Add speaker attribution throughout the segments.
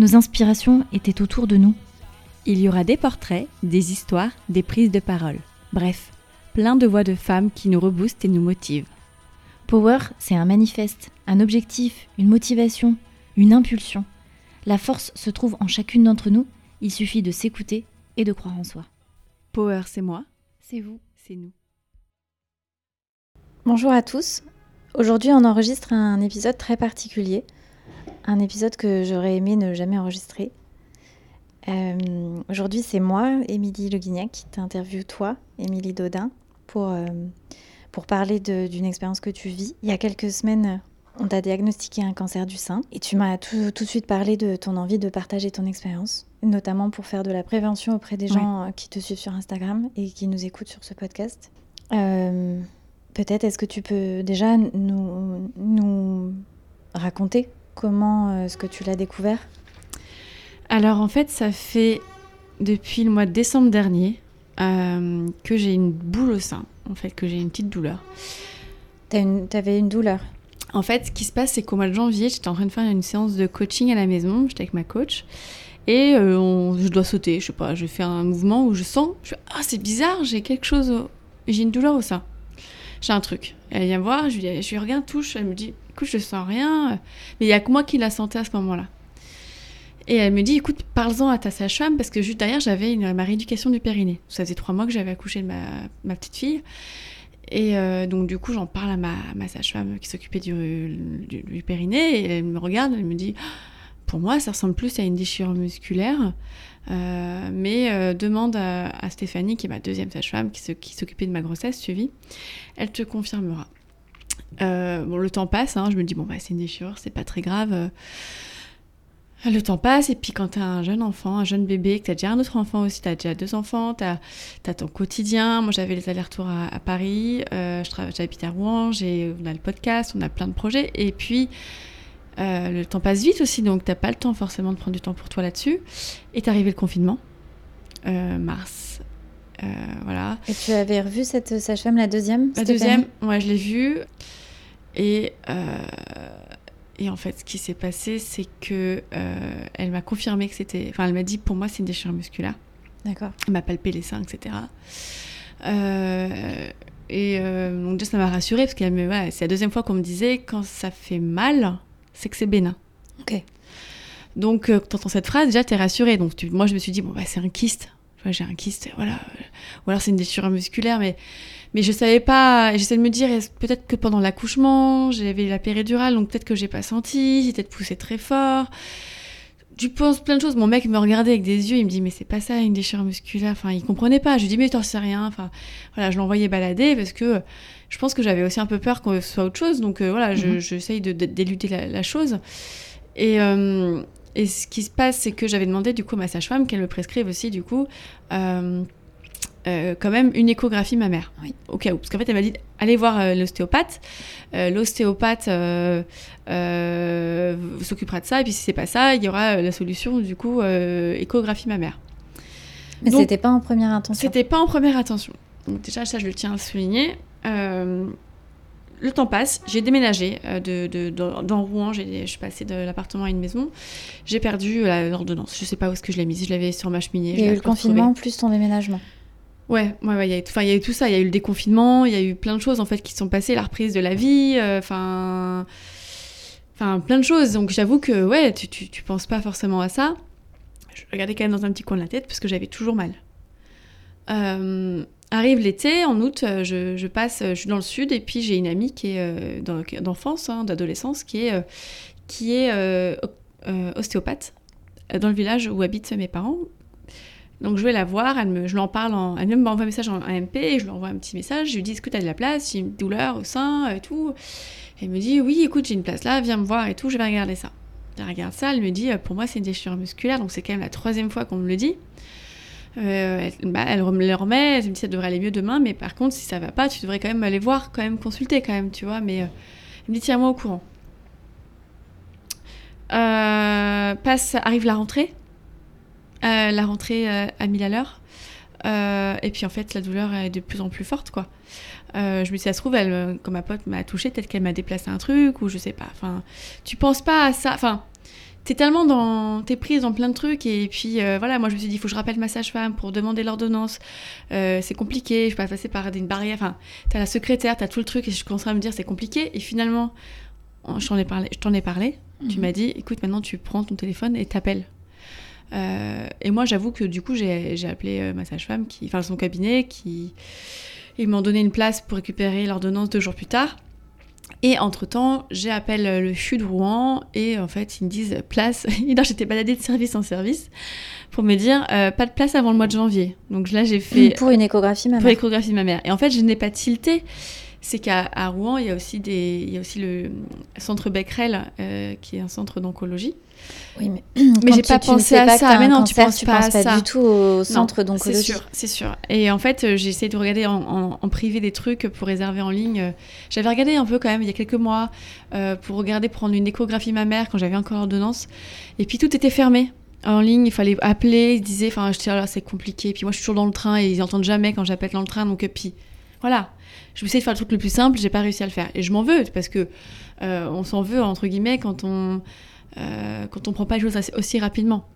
Speaker 1: Nos inspirations étaient autour de nous.
Speaker 2: Il y aura des portraits, des histoires, des prises de parole. Bref, plein de voix de femmes qui nous reboostent et nous motivent.
Speaker 1: Power, c'est un manifeste, un objectif, une motivation, une impulsion. La force se trouve en chacune d'entre nous, il suffit de s'écouter et de croire en soi.
Speaker 2: Power, c'est moi,
Speaker 1: C'est vous.
Speaker 2: c'est nous.
Speaker 1: Bonjour à tous. Aujourd'hui, on enregistre un épisode très particulier. Un épisode que j'aurais aimé ne jamais enregistrer. Euh, Aujourd'hui, c'est moi, Émilie Le Guignac, qui t'interviewe toi, Émilie Dodin, pour, euh, pour parler d'une expérience que tu vis. Il y a quelques semaines, on t'a diagnostiqué un cancer du sein et tu m'as tout, tout de suite parlé de ton envie de partager ton expérience, notamment pour faire de la prévention auprès des gens euh, qui te suivent sur Instagram et qui nous écoutent sur ce podcast. Euh, Peut-être est-ce que tu peux déjà nous, nous raconter comment euh, est-ce que tu l'as découvert?
Speaker 2: Alors en fait, ça fait depuis le mois de décembre dernier euh, que j'ai une boule au sein, en fait, que j'ai une petite douleur.
Speaker 1: T'as une- T'avais une douleur?
Speaker 2: En fait, ce qui se passe, c'est qu'au mois de janvier, j'étais en train de faire une séance de coaching à la maison, j'étais avec ma coach, et euh, on- je dois sauter, je sais pas, je fais un mouvement où je sens, je ah c'est bizarre, j'ai quelque chose, au- j'ai une douleur au sein, j'ai un truc. Elle vient me voir, je lui, je lui regarde, touche, elle me dit, écoute, je sens rien, mais il y a que moi qui la sentais à ce moment-là. Et elle me dit, écoute, parle-en à ta sage-femme, parce que juste derrière, j'avais ma rééducation du périnée. Ça faisait trois mois que j'avais accouché de ma, petite fille. Et euh, donc, du coup, j'en parle à ma, sage-femme qui s'occupait du, du, périnée. Et elle me regarde, elle me dit Pour moi, ça ressemble plus à une déchirure musculaire. Euh, mais euh, demande à, à Stéphanie, qui est ma deuxième sage-femme, qui s'occupait de ma grossesse suivie. Elle te confirmera. Euh, bon, le temps passe, hein, je me dis Bon, bah, c'est une déchirure, c'est pas très grave. Euh, Le temps passe, et puis quand t'as un jeune enfant, un jeune bébé, que t'as déjà un autre enfant aussi, t'as déjà deux enfants, t'as ton quotidien. Moi, j'avais les allers-retours à, Paris. Euh, j'habite à Rouen. On a le podcast, on a plein de projets. Et puis, euh, le temps passe vite aussi, donc t'as pas le temps forcément de prendre du temps pour toi là-dessus. Et t'es arrivé le confinement, mars. Euh, voilà.
Speaker 1: Et tu avais revu cette sage-femme, la deuxième
Speaker 2: La deuxième, ouais, je l'ai vue. Et, euh, et en fait, ce qui s'est passé, c'est que euh, elle m'a confirmé que c'était. Enfin, elle m'a dit pour moi, c'est une déchirure musculaire.
Speaker 1: D'accord.
Speaker 2: Elle m'a palpé les seins, etc. Euh, et euh, donc déjà ça m'a rassurée parce que voilà, c'est la deuxième fois qu'on me disait quand ça fait mal, c'est que c'est bénin.
Speaker 1: Ok.
Speaker 2: Donc euh, quand t'entends cette phrase, déjà t'es rassurée. Donc tu- moi je me suis dit bon bah c'est un kyste, Tu j'ai un kyste, voilà. Ou alors c'est une déchirure musculaire, mais mais je savais pas. J'essaie de me dire peut-être que pendant l'accouchement j'avais la péridurale, donc peut-être que j'ai pas senti, j'ai peut-être poussé très fort tu penses plein de choses. Mon mec me regardait avec des yeux, il me dit mais c'est pas ça une déchirure musculaire. Enfin, il comprenait pas. Je lui dis mais t'en sais rien. Enfin, voilà, je l'envoyais balader parce que je pense que j'avais aussi un peu peur que ce soit autre chose. Donc euh, voilà, je-
Speaker 1: Mhm.
Speaker 2: j'essaye de, de- d'éluder la, la chose. Et, euh, et ce qui se passe, c'est que j'avais demandé du coup à ma sage-femme qu'elle me prescrive aussi du coup. euh, euh, quand même une échographie mammaire,
Speaker 1: Oui.
Speaker 2: au cas où. Parce qu'en fait, elle m'a dit allez voir euh, l'ostéopathe. L'ostéopathe s'occupera de ça, et puis si c'est pas ça, il y aura la solution du coup échographie mammaire.
Speaker 1: Mais c'était pas en première intention.
Speaker 2: C'était pas en première attention. Donc déjà ça je le tiens à souligner. Euh, le temps passe, j'ai déménagé euh, de, de- dans, Rouen, j'ai- je suis passée de l'appartement à une maison. J'ai perdu la- l'ordonnance, je sais pas où est-ce que je l'ai mise, je l'avais sur ma cheminée.
Speaker 1: Il y a eu le confinement plus ton déménagement.
Speaker 2: Ouais, ouais, ouais, il y a eu, enfin, il y a eu tout ça. Il y a eu le déconfinement, il y a eu plein de choses en fait qui sont passées, la reprise de la vie, euh, enfin, enfin, plein de choses. Donc j'avoue que ouais, tu, tu, tu penses pas forcément à ça. je regardais quand même dans un petit coin de la tête parce que j'avais toujours mal. Euh, arrive l'été, en août, euh, je, passe, je suis dans le sud et puis j'ai une amie qui est euh, d'enfance, hein, d'adolescence, qui est, euh, qui est euh, euh, ostéopathe euh, dans le village où habitent mes parents. Donc je vais la voir, elle me, je parle, elle m'envoie un message en AMP, je lui envoie un petit message, je lui dis est-ce que tu as de la place, j'ai une douleur au sein et tout. Elle me dit oui écoute j'ai une place là, viens me voir et tout, je vais regarder ça. Elle regarde ça, elle me dit euh, pour moi c'est une déchirure musculaire, donc c'est quand même la troisième fois qu'on me le dit. Euh, elle, bah, elle rem- le remet, elle me dit ça devrait aller mieux demain, mais par contre si ça va pas, tu devrais quand même aller voir, quand même consulter quand même, tu vois. Mais euh, elle me dit tiens-moi au courant. Euh, passe, arrive la rentrée. La rentrée à 1000 à l'heure. Et puis en fait, la douleur est de plus en plus forte, quoi. Je me dis, ça se trouve, quand ma pote m'a touchée, peut-être qu'elle m'a déplacé un truc, ou je sais pas. Enfin, tu penses pas à ça. Enfin, t'es tellement dans. T'es prise dans plein de trucs, et puis euh, voilà, moi je me suis dit, il faut que je rappelle ma sage-femme pour demander l'ordonnance. Euh, c'est compliqué, je peux pas passer par une barrière. Enfin, t'as la secrétaire, t'as tout le truc, et je commence à me dire, c'est compliqué. Et finalement, je t'en ai parlé. Je t'en ai parlé. Tu m'as dit, écoute, maintenant tu prends ton téléphone et t'appelles. Euh, et moi, j'avoue que du coup, j'ai appelé ma sage-femme, qui, enfin son cabinet, qui ils m'ont donné une place pour récupérer l'ordonnance deux jours plus tard. Et entre-temps, j'appelle le CHU de Rouen et en fait, ils me disent place. non, j'étais baladée de service en service pour me dire euh, pas de place avant le mois de janvier. Donc là, j'ai fait
Speaker 1: Pour une échographie,
Speaker 2: pour
Speaker 1: maman.
Speaker 2: l'échographie de ma mère. Et en fait, je n'ai pas tilté. C'est qu'à Rouen, il y a aussi, des, il y a aussi le centre Becquerel, euh, qui est un centre d'oncologie.
Speaker 1: Oui, mais,
Speaker 2: Mais j'ai pas
Speaker 1: tu
Speaker 2: pensé à
Speaker 1: pas
Speaker 2: ça. Mais non, tu penses
Speaker 1: tu
Speaker 2: pas à
Speaker 1: penses pas
Speaker 2: ça.
Speaker 1: du tout au centre
Speaker 2: C'est
Speaker 1: d'oncologie.
Speaker 2: sûr, c'est sûr. Et en fait, euh, j'ai essayé de regarder en, en- en privé des trucs pour réserver en ligne. J'avais regardé un peu quand même il y a quelques mois euh, pour regarder prendre une échographie mammaire quand j'avais encore l'ordonnance. Et puis tout était fermé. En ligne, il fallait appeler, ils disaient, enfin, je disais, là, c'est compliqué. Puis moi, je suis toujours dans le train et ils entendent jamais quand j'appelle dans le train. Donc, puis voilà. Je me suis de faire le truc le plus simple, j'ai pas réussi à le faire. Et je m'en veux parce que euh, on s'en veut, entre guillemets, quand on, euh, quand on prend pas les choses aussi rapidement.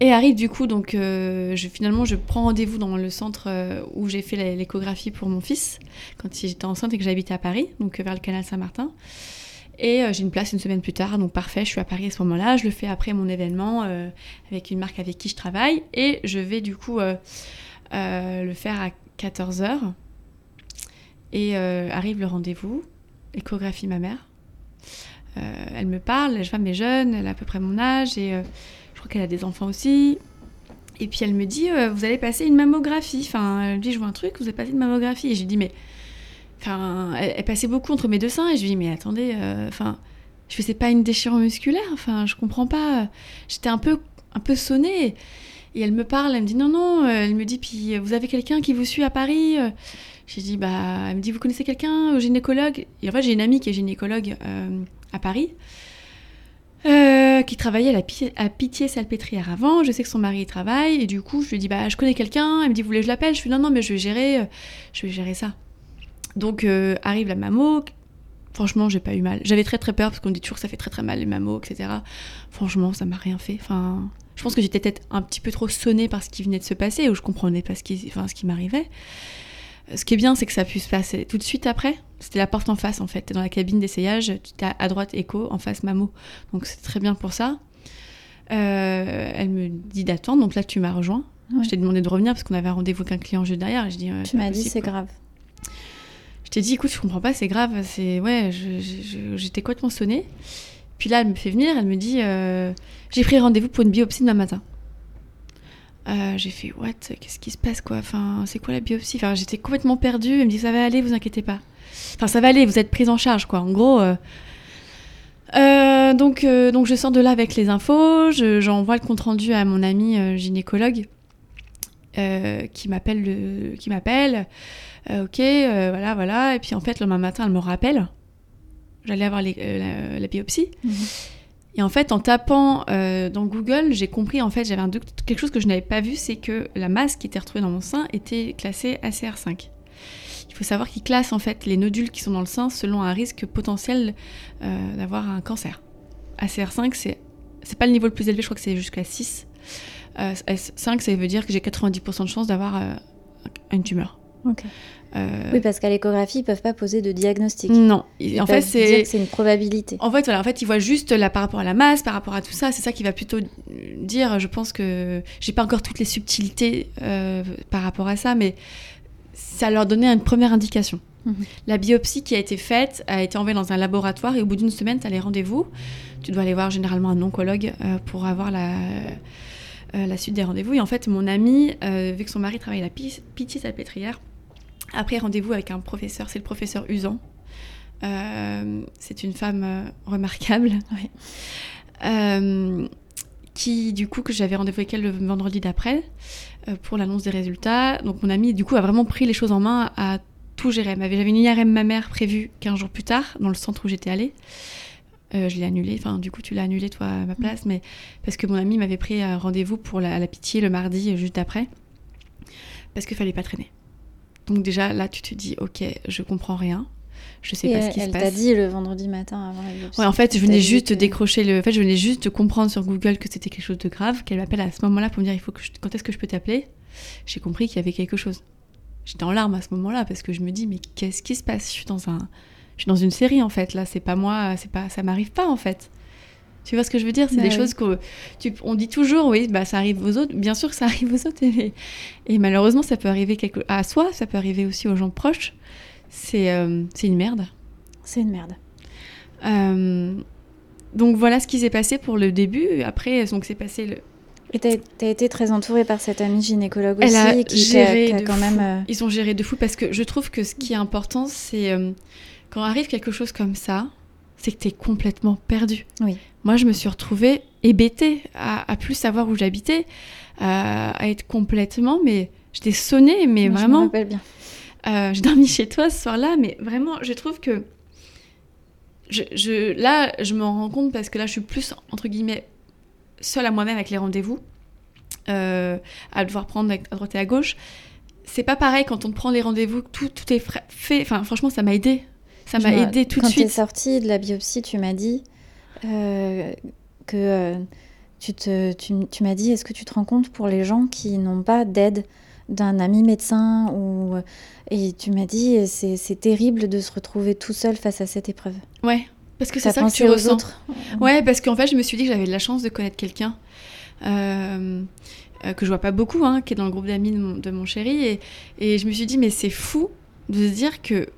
Speaker 2: Et arrive du coup, donc euh, finalement, je prends rendez-vous dans le centre euh, où j'ai fait l'échographie pour mon fils quand j'étais enceinte et que j'habitais à Paris, donc vers le canal Saint-Martin. Et j'ai une place une semaine plus tard, donc parfait, je suis à Paris à ce moment-là. Je le fais après mon événement avec une marque avec qui je travaille et je vais du coup le faire à 14h. Et arrive le rendez-vous, échographie ma mère. Euh, elle me parle, la femme est jeune, elle a à peu près mon âge et euh, je crois qu'elle a des enfants aussi. Et puis elle me dit, euh, vous allez passer une mammographie. Enfin, elle me dit, je vois un truc, vous avez passé une mammographie. Et j'ai dit, mais. Enfin, elle, passait beaucoup entre mes deux seins. Et je lui dis, mais attendez, enfin, je fais, c'est pas une déchirure musculaire. Enfin, je comprends pas. J'étais un peu, un peu sonnée. Et elle me parle, elle me dit, non, non. Elle me dit, puis vous avez quelqu'un qui vous suit à Paris? J'ai dit, bah, elle me dit, vous connaissez quelqu'un, au gynécologue? Et en fait, j'ai une amie qui est gynécologue à Paris. Euh, qui travaillait à, la pi- à Pitié-Salpêtrière avant. Je sais que son mari y travaille. Et du coup, je lui dis, bah, je connais quelqu'un. Elle me dit, vous voulez que je l'appelle? Je fais, non, non, mais je vais gérer, euh, je vais gérer ça. Donc, euh, arrive la mammo. Franchement, j'ai pas eu mal. J'avais très très peur parce qu'on dit toujours que ça fait très très mal les mammos, etc. Franchement, ça m'a rien fait. Enfin, je pense que j'étais peut-être un petit peu trop sonnée par ce qui venait de se passer ou je comprenais pas ce qui, enfin, qui m'arrivait. Ce qui est bien, c'est que ça a pu se passer tout de suite après. C'était la porte en face, en fait. T'es dans la cabine d'essayage, tu à droite écho, en face mammo. Donc c'est très bien pour ça. Euh, elle me dit d'attendre, donc là tu m'as rejoint.
Speaker 1: Ouais.
Speaker 2: Je t'ai demandé de revenir parce qu'on avait un rendez-vous avec un client juste derrière. Je dis, euh,
Speaker 1: Tu m'as dit, c'est grave.
Speaker 2: Je t'ai dit, écoute, je comprends pas, c'est grave, c'est ouais, j'étais complètement sonnée. Puis là, elle me fait venir, elle me dit, euh, j'ai pris rendez-vous pour une biopsie demain matin. Euh, j'ai fait, what, qu'est-ce qui se passe, quoi? Enfin, c'est quoi la biopsie? Enfin, j'étais complètement perdue. Elle me dit, ça va aller, vous inquiétez pas. Enfin, ça va aller, vous êtes prise en charge, quoi. En gros. euh, euh, donc, donc, je sors de là avec les infos, je- j'envoie le compte rendu à mon ami gynécologue qui m'appelle, le- qui m'appelle. Ok, voilà, voilà. Et puis en fait, le lendemain matin, elle me rappelle. J'allais avoir les- la, la biopsie.
Speaker 1: Mhm.
Speaker 2: Et en fait, en tapant euh, dans Google, j'ai compris, en fait, j'avais quelque chose que je n'avais pas vu, c'est que la masse qui était retrouvée dans mon sein était classée ACR5. Il faut savoir qu'ils classent en fait les nodules qui sont dans le sein selon un risque potentiel euh, d'avoir un cancer. ACR5, c'est c'est pas le niveau le plus élevé, je crois que c'est jusqu'à 6. Euh, 5, ça veut dire que j'ai 90% de chance d'avoir euh, une tumeur.
Speaker 1: Ok.
Speaker 2: Euh,
Speaker 1: Oui, parce qu'à l'échographie, ils peuvent pas poser de diagnostic.
Speaker 2: Non,
Speaker 1: Ils
Speaker 2: en fait, c'est.
Speaker 1: une probabilité.
Speaker 2: En fait, voilà, en fait, il voit juste là par rapport à la masse, par rapport à tout ça. C'est ça qui va plutôt dire. Je pense que j'ai pas encore toutes les subtilités euh, par rapport à ça, mais ça leur donnait une première indication.
Speaker 1: Mhm.
Speaker 2: La biopsie qui a été faite a été envoyée dans un laboratoire et au bout d'une semaine, tu as les rendez-vous. Tu dois aller voir généralement un oncologue euh, pour avoir la, la suite des rendez-vous. Et en fait, mon amie, vu que son mari travaille à la Pi- Pitié-Salpêtrière, a pris rendez-vous avec un professeur. C'est le professeur Usan. Euh, c'est une femme euh, remarquable. Euh, qui, du coup, que j'avais rendez-vous avec elle le vendredi d'après euh, pour l'annonce des résultats. Donc, mon amie, du coup, a vraiment pris les choses en main, a tout m'avait- J'avais une IRM mammaire prévue 15 jours plus tard, dans le centre où j'étais allée. Euh, je l'ai annulée, enfin, du coup, tu l'as annulée, toi, à ma place, mais parce que mon amie m'avait pris un rendez-vous pour la, la pitié le mardi, juste après, parce qu'il fallait pas traîner. Donc, déjà, là, tu te dis, ok, je comprends rien, je sais
Speaker 1: Et
Speaker 2: pas
Speaker 1: elle
Speaker 2: ce qui se
Speaker 1: elle
Speaker 2: passe.
Speaker 1: t'a dit le vendredi matin avant.
Speaker 2: Ouais, en fait, je
Speaker 1: Elle
Speaker 2: venais juste
Speaker 1: que-
Speaker 2: décrocher le. En fait, je venais juste de comprendre sur Google que c'était quelque chose de grave, qu'elle m'appelle à ce moment-là pour me dire il faut que je- quand est-ce que je peux t'appeler? J'ai compris qu'il y avait quelque chose. J'étais en larmes à ce moment-là parce que je me dis mais qu'est-ce qui se passe? Je suis dans un, je suis dans une série en fait. Là, c'est pas moi, c'est pas, ça m'arrive pas en fait. Tu vois ce que je veux dire? C'est
Speaker 1: Bah
Speaker 2: des
Speaker 1: oui.
Speaker 2: choses qu'on on dit toujours, oui, bah ça arrive aux autres. Bien sûr que ça arrive aux autres et, et malheureusement ça peut arriver quelque, à soi, ça peut arriver aussi aux gens proches. C'est, euh, une merde.
Speaker 1: C'est une merde.
Speaker 2: Euh, donc voilà ce qui s'est passé pour le début. Après, donc c'est passé le.
Speaker 1: Et t'as t'as été très entourée par cette amie gynécologue
Speaker 2: Elle a
Speaker 1: aussi, qui
Speaker 2: géré
Speaker 1: qui a, quand
Speaker 2: fou.
Speaker 1: même. euh,
Speaker 2: Ils ont géré de fou parce que je trouve que ce qui est important, c'est euh, quand arrive quelque chose comme ça, c'est que t'es complètement perdu.
Speaker 1: Oui.
Speaker 2: Moi, je me suis retrouvée hébétée à, à plus savoir où j'habitais, à, à être complètement, mais j'étais sonnée, mais
Speaker 1: moi, Je
Speaker 2: vraiment.
Speaker 1: rappelle bien.
Speaker 2: Euh, j'ai dormi chez toi ce soir-là, mais vraiment, je trouve que. Je, je- là, je m'en rends compte parce que là, je suis plus, entre guillemets, seule à moi-même avec les rendez-vous, euh, à devoir prendre à droite et à gauche. C'est pas pareil quand on te prend les rendez-vous, tout, tout est fait. Enfin, franchement, ça m'a aidé. Ça m'a aidé tout de
Speaker 1: Quand t'es
Speaker 2: suite.
Speaker 1: sortie de la biopsie, tu m'as dit euh, que euh, tu, te, tu, tu m'as dit est-ce que tu te rends compte pour les gens qui n'ont pas d'aide d'un ami médecin ou et tu m'as dit c'est, c'est terrible de se retrouver tout seul face à cette épreuve.
Speaker 2: Ouais, parce que c'est ça que tu ressens.
Speaker 1: autres?
Speaker 2: Ouais, parce qu'en fait, je me suis dit que j'avais de la chance de connaître quelqu'un euh, euh, que je vois pas beaucoup, hein, qui est dans le groupe d'amis de mon, de mon chéri. Et, et je me suis dit, mais c'est fou de se dire que.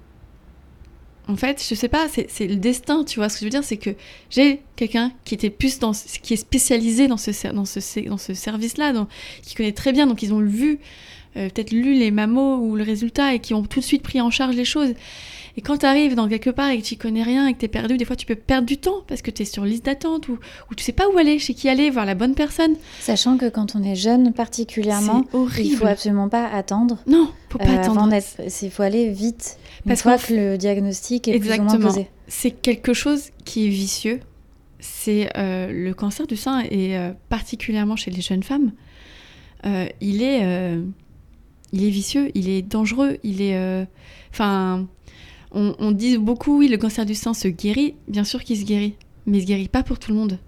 Speaker 2: En fait, je sais pas, c'est le destin, tu vois. Ce que je veux dire, c'est que j'ai quelqu'un qui était plus dans, ce- qui est spécialisé dans ce, ser- dans ce, ser- dans ce service-là, qui connaît très bien, donc ils ont vu, euh, peut-être lu les mamos ou le résultat et qui ont tout de suite pris en charge les choses. Et quand tu arrives dans quelque part et que tu connais rien et que tu es perdu, des fois tu peux perdre du temps parce que tu es sur liste d'attente ou, ou tu sais pas où aller, chez qui aller, voir la bonne personne.
Speaker 1: Sachant que quand on est jeune particulièrement, il faut absolument pas attendre.
Speaker 2: Non, faut pas
Speaker 1: euh,
Speaker 2: attendre.
Speaker 1: il faut aller vite.
Speaker 2: Parce
Speaker 1: fois que le diagnostic est plus ou moins
Speaker 2: Exactement.
Speaker 1: posé.
Speaker 2: C'est quelque chose qui est vicieux. C'est euh, le cancer du sein et euh, particulièrement chez les jeunes femmes. euh, il est, il est vicieux, il est dangereux, il est, enfin, on, on dit beaucoup oui le cancer du sein se guérit, bien sûr qu'il se guérit, mais il se guérit pas pour tout le monde.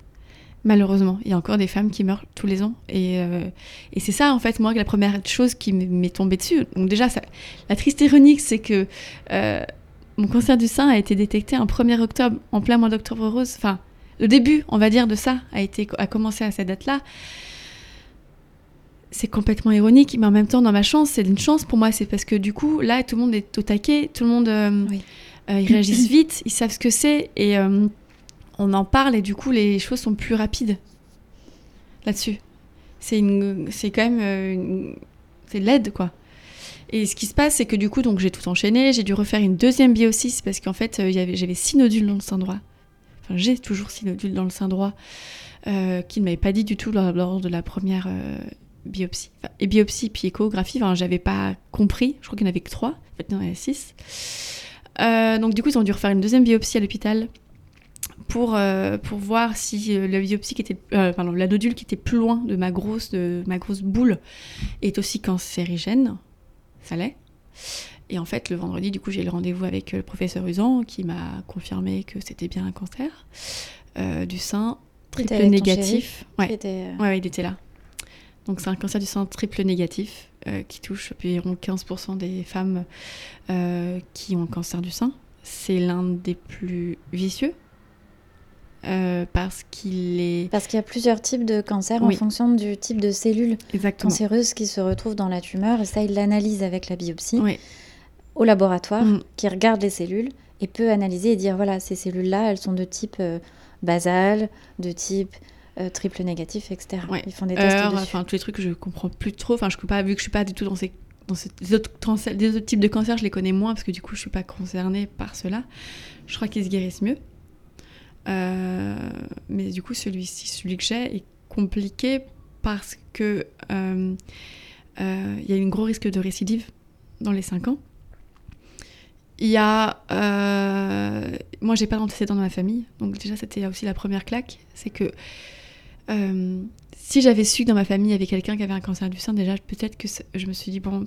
Speaker 2: Malheureusement, il y a encore des femmes qui meurent tous les ans. Et, euh, et c'est ça, en fait, moi, la première chose qui m'est tombée dessus. Donc déjà, ça, la triste ironique, c'est que euh, mon cancer du sein a été détecté un 1er octobre, en plein mois d'octobre rose. Enfin, le début, on va dire, de ça a, été, a commencé à cette date-là. C'est complètement ironique, mais en même temps, dans ma chance, c'est une chance pour moi. C'est parce que du coup, là, tout le monde est au taquet, tout le monde... euh,
Speaker 1: Oui.
Speaker 2: ils réagissent vite, ils savent ce que c'est, et on en parle, et du coup, les choses sont plus rapides là-dessus. C'est une, c'est quand même, euh, une- c'est l'aide quoi. Et ce qui se passe, c'est que du coup, donc j'ai tout enchaîné, j'ai dû refaire une deuxième biopsie parce qu'en fait, euh, j'avais six nodules dans le sein droit. Enfin, j'ai toujours six nodules dans le sein droit euh, qui ne m'avaient pas dit du tout lors, lors de la première biopsie. Et biopsie puis échographie, enfin, j'avais pas compris. Je crois qu'il n'y en avait que trois. En fait, il y en avait six. Donc du coup, ils ont dû refaire une deuxième biopsie à l'hôpital pour, euh, pour voir si euh, la biopsie qui était, euh, pardon, la nodule qui était plus loin de ma grosse, de ma grosse boule est aussi cancérigène. Ça l'est. Et en fait, le vendredi, du coup, j'ai eu le rendez-vous avec euh, le professeur Usan qui m'a confirmé que c'était bien un cancer euh, du sein triple
Speaker 1: avec ton
Speaker 2: négatif.
Speaker 1: Qui
Speaker 2: Ouais. Ouais, ouais, il était là. Donc c'est un cancer du sein triple négatif. euh, qui touche environ 15% des femmes euh, qui ont un cancer du sein. C'est l'un des plus vicieux. Euh, parce qu'il est
Speaker 1: Parce qu'il y a plusieurs types de cancers
Speaker 2: Oui.
Speaker 1: en fonction du type de cellules
Speaker 2: exactement
Speaker 1: cancéreuses qui se retrouvent dans la tumeur. Et ça, il l'analyse avec la biopsie
Speaker 2: Oui.
Speaker 1: au laboratoire,
Speaker 2: Mm.
Speaker 1: qui regarde les cellules et peut analyser et dire voilà, ces cellules-là, elles sont de type euh, basal, de type euh, triple négatif, etc.
Speaker 2: Ouais.
Speaker 1: Ils font des tests
Speaker 2: enfin tous les trucs que je comprends plus trop. Enfin, je peux pas, vu que je suis pas du tout dans ces, dans ces les autres, types de cancers, je les connais moins parce que du coup, je suis pas concernée par cela. Je crois qu'ils se guérissent mieux. Euh, mais du coup, celui-ci, celui que j'ai, est compliqué parce que euh, euh, il y a un gros risque de récidive dans les 5 ans. Il y a. moi, j'ai pas d'antécédents dans ma famille. Donc, déjà, c'était aussi la première claque. C'est que si j'avais su que dans ma famille il y avait quelqu'un qui avait un cancer du sein, déjà, peut-être que je me suis dit, bon,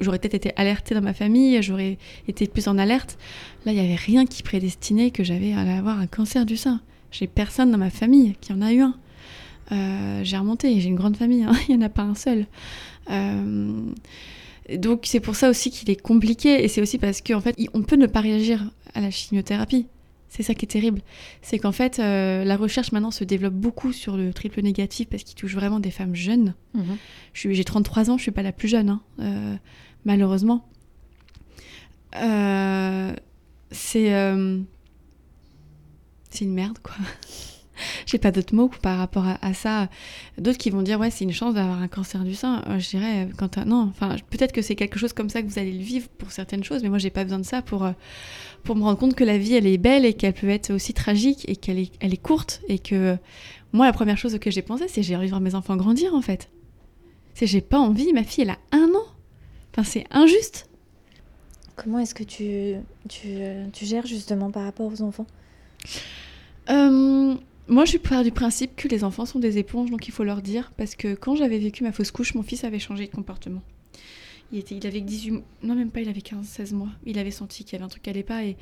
Speaker 2: j'aurais peut-être été alertée dans ma famille, j'aurais été plus en alerte. Là, il n'y avait rien qui prédestinait que j'avais à avoir un cancer du sein. J'ai personne dans ma famille qui en a eu un. Euh, j'ai remonté, j'ai une grande famille, hein, il n'y en a pas un seul. Euh, donc c'est pour ça aussi qu'il est compliqué et c'est aussi parce qu'en fait, il- on peut ne pas réagir à la chimiothérapie. C'est ça qui est terrible. C'est qu'en fait, euh, la recherche maintenant se développe beaucoup sur le triple négatif parce qu'il touche vraiment des femmes jeunes.
Speaker 1: Mhm.
Speaker 2: Je J'ai 33 ans, je suis pas la plus jeune, hein, euh, malheureusement. C'est euh, c'est une merde, quoi. J'ai pas d'autres mots par rapport à, à ça. D'autres qui vont dire ouais c'est une chance d'avoir un cancer du sein. Euh, je dirais quand non, enfin peut-être que c'est quelque chose comme ça que vous allez le vivre pour certaines choses, mais moi j'ai pas besoin de ça pour euh, pour me rendre compte que la vie elle est belle et qu'elle peut être aussi tragique et qu'elle est elle est courte et que moi la première chose que j'ai pensé c'est j'ai envie de voir mes enfants grandir en fait. C'est j'ai pas envie, ma fille elle a un an. Enfin c'est injuste.
Speaker 1: Comment est-ce que tu, tu, tu gères justement par rapport aux enfants?
Speaker 2: Euh, moi, je suis du principe que les enfants sont des éponges, donc il faut leur dire. Parce que quand j'avais vécu ma fausse couche, mon fils avait changé de comportement. Il, était, il avait 18 mois, non même pas, il avait 15-16 mois. Il avait senti qu'il y avait un truc qui allait pas. Et,